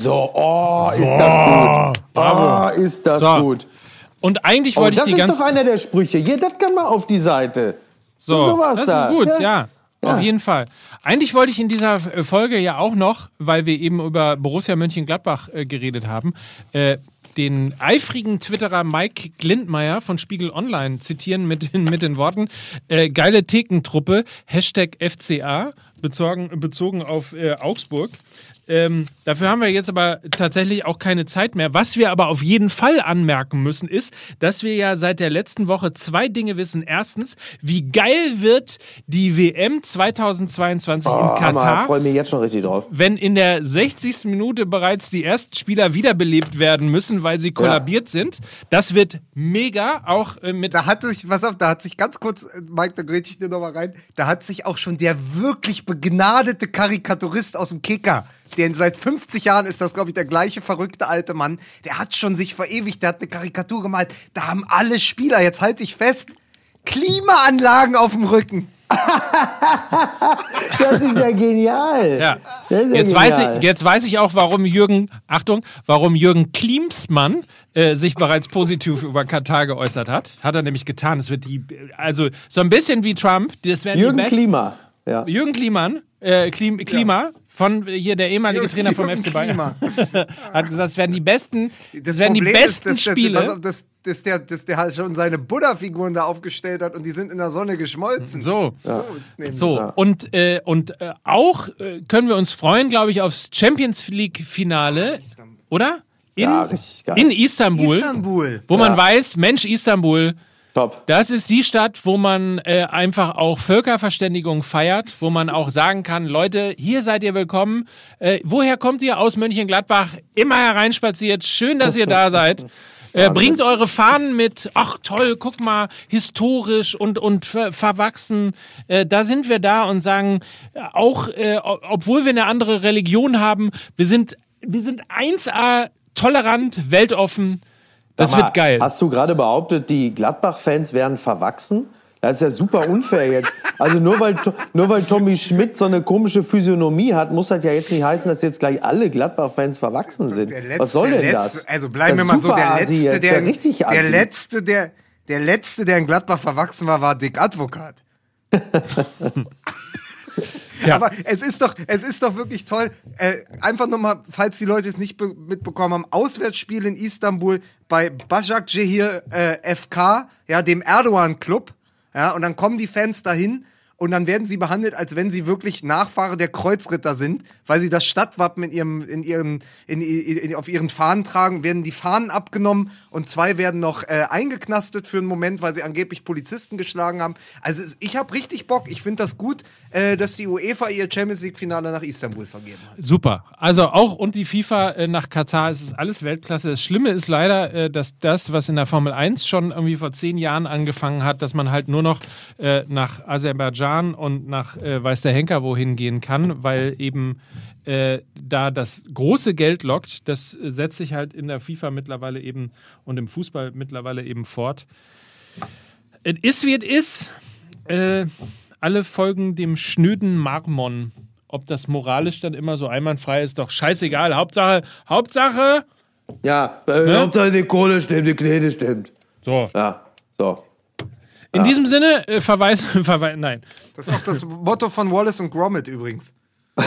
A: So, oh, ist das gut.
B: Bravo.
A: Oh, ist das
B: So.
A: gut.
B: Und eigentlich
A: Oh,
B: wollte
A: das
B: ich die
A: ist
B: ganze
A: doch einer der Sprüche. Hier, das kann mal auf die Seite.
B: So,
A: sowas
B: das
A: da.
B: ist gut,
A: Ja.
B: ja. Auf
A: Ja.
B: jeden Fall. Eigentlich wollte ich in dieser äh, Folge ja auch noch, weil wir eben über Borussia Mönchengladbach äh, geredet haben, äh, den eifrigen Twitterer Mike Glindmeier von Spiegel Online zitieren mit, den- mit den Worten äh, geile Thekentruppe, Hashtag FCA, bezogen, bezogen auf äh, Augsburg. Ähm, dafür haben wir jetzt aber tatsächlich auch keine Zeit mehr. Was wir aber auf jeden Fall anmerken müssen, ist, dass wir ja seit der letzten Woche zwei Dinge wissen. Erstens, wie geil wird die WM 2022 in
A: Oh,
B: Katar,
A: Hammer, freue mich jetzt schon richtig drauf.
B: wenn in der 60. Minute bereits die ersten Spieler wiederbelebt werden müssen, weil sie kollabiert sind. Das wird mega, auch äh, mit
C: Da hat sich, was auf, da hat sich ganz kurz, äh, Mike, da grätsch ich dir noch mal rein, da hat sich auch schon der wirklich begnadete Karikaturist aus dem Kicker, der seit 50 Jahren ist das, glaube ich, der gleiche verrückte alte Mann, der hat schon sich verewigt, der hat eine Karikatur gemalt, da haben alle Spieler, jetzt halte ich fest, Klimaanlagen auf dem Rücken.
A: Das ist ja genial.
B: Ja.
A: Ist ja
B: Jetzt weiß,
A: genial.
B: ich, jetzt weiß ich auch, warum Jürgen, Achtung, warum Jürgen Klinsmann äh, sich bereits positiv über Katar geäußert hat. Hat er nämlich getan. Es wird die, also so ein bisschen wie Trump. Das werden
A: Jürgen
B: die besten,
A: Klima. Ja.
B: Jürgen Kliman, äh, Klim, Klima, von hier der ehemalige
C: Jürgen-
B: Trainer vom FC Bayern, hat gesagt, das werden die besten, das,
C: Das
B: werden die besten
C: ist, dass der,
B: Spiele.
C: auf, dass, dass, der, dass der halt schon seine Buddha-Figuren da aufgestellt hat und die sind in der Sonne geschmolzen.
B: so.
C: Nehmen
B: So,
A: Ja.
B: und, äh, und äh, auch äh, können wir uns freuen, glaube ich, aufs Champions League-Finale, oder? In,
A: Ja,
B: in Istanbul,
C: Istanbul.
B: wo man
A: Ja.
B: weiß, Mensch, Istanbul,
A: Top.
B: das ist die Stadt, wo man äh, einfach auch Völkerverständigung feiert, wo man auch sagen kann, Leute, hier seid ihr willkommen. Äh, woher kommt ihr aus Mönchengladbach? Immer hereinspaziert. Schön, dass ihr da seid. Äh, bringt eure Fahnen mit. Ach toll, guck mal, historisch und, und ver verwachsen. Äh, da sind wir da und sagen, auch äh, obwohl wir eine andere Religion haben, wir sind, wir sind 1A tolerant, weltoffen. Das
A: mal,
B: wird geil.
A: Hast du gerade behauptet, die Gladbach-Fans wären verwachsen? Das ist ja super unfair jetzt. Also nur weil, nur weil Tommy Schmidt so eine komische Physiognomie hat, muss das ja jetzt nicht heißen, dass jetzt gleich alle Gladbach-Fans verwachsen sind.
C: Der letzte,
A: Was soll denn
C: der
A: das?
C: letzte, Also bleiben
A: das
C: wir mal so, der letzte,
A: jetzt,
C: der,
A: ja richtig
C: der letzte, der, der letzte, der in Gladbach verwachsen war, war Dick Advokat.
B: Ja.
C: Aber es ist doch, es ist doch wirklich toll. Äh, einfach nochmal, falls die Leute es nicht be- mitbekommen haben, Auswärtsspiel in Istanbul bei Başakşehir äh, FK, ja, dem Erdogan-Club. Ja, und dann kommen die Fans dahin und dann werden sie behandelt, als wenn sie wirklich Nachfahre der Kreuzritter sind, weil sie das Stadtwappen in ihrem, in ihren, in, in, auf ihren Fahnen tragen, werden die Fahnen abgenommen und zwei werden noch äh, eingeknastet für einen Moment, weil sie angeblich Polizisten geschlagen haben. Also ich habe richtig Bock. Ich finde das gut, äh, dass die UEFA ihr Champions League Finale nach Istanbul vergeben hat.
B: Super. Also auch und die FIFA äh, nach Katar, es ist alles Weltklasse. Das Schlimme ist leider, äh, dass das, was in der Formel 1 schon irgendwie vor zehn Jahren angefangen hat, dass man halt nur noch äh, nach Aserbaidschan und nach äh, weiß der Henker wohin gehen kann, weil eben äh, da das große Geld lockt. Das setzt sich halt in der FIFA mittlerweile eben und im Fußball mittlerweile eben fort. Es ist, wie es ist. Äh, alle folgen dem schnöden Marmon. Ob das moralisch dann immer so einwandfrei ist, doch scheißegal. Hauptsache, Hauptsache.
A: Ja, äh,
B: Ne?
A: Hauptsache die Kohle stimmt, die Knete stimmt.
B: So.
A: Ja, so.
B: In diesem Sinne, äh, verweisen, verweisen, nein.
C: Das ist auch das Motto von Wallace und Gromit übrigens.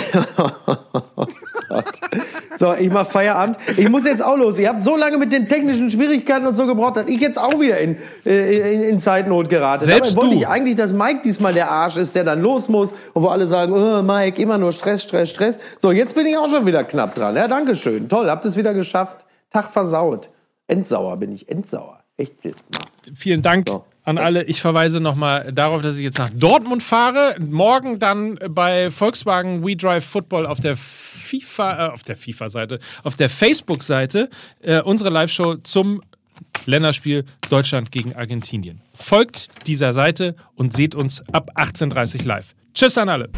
A: So, ich mach Feierabend. Ich muss jetzt auch los. Ihr habt so lange mit den technischen Schwierigkeiten und so gebraucht, dass ich jetzt auch wieder in, äh, in, in Zeitnot gerate.
B: Selbst
A: Dabei wollte
B: du.
A: ich eigentlich, dass Mike diesmal der Arsch ist, der dann los muss und wo alle sagen, oh, Mike, immer nur Stress, Stress, Stress. So, jetzt bin ich auch schon wieder knapp dran. Ja, danke schön. Toll, habt es wieder geschafft. Tag versaut. Endsauer bin ich, endsauer. Echt jetzt mal.
B: Vielen Dank
A: So.
B: An alle. Ich verweise nochmal darauf, dass ich jetzt nach Dortmund fahre. Morgen dann bei Volkswagen We Drive Football auf der FIFA, äh, auf der FIFA-Seite, auf der Facebook-Seite äh, unsere Live-Show zum Länderspiel Deutschland gegen Argentinien. Folgt dieser Seite und seht uns ab 18.30 Uhr live. Tschüss an alle.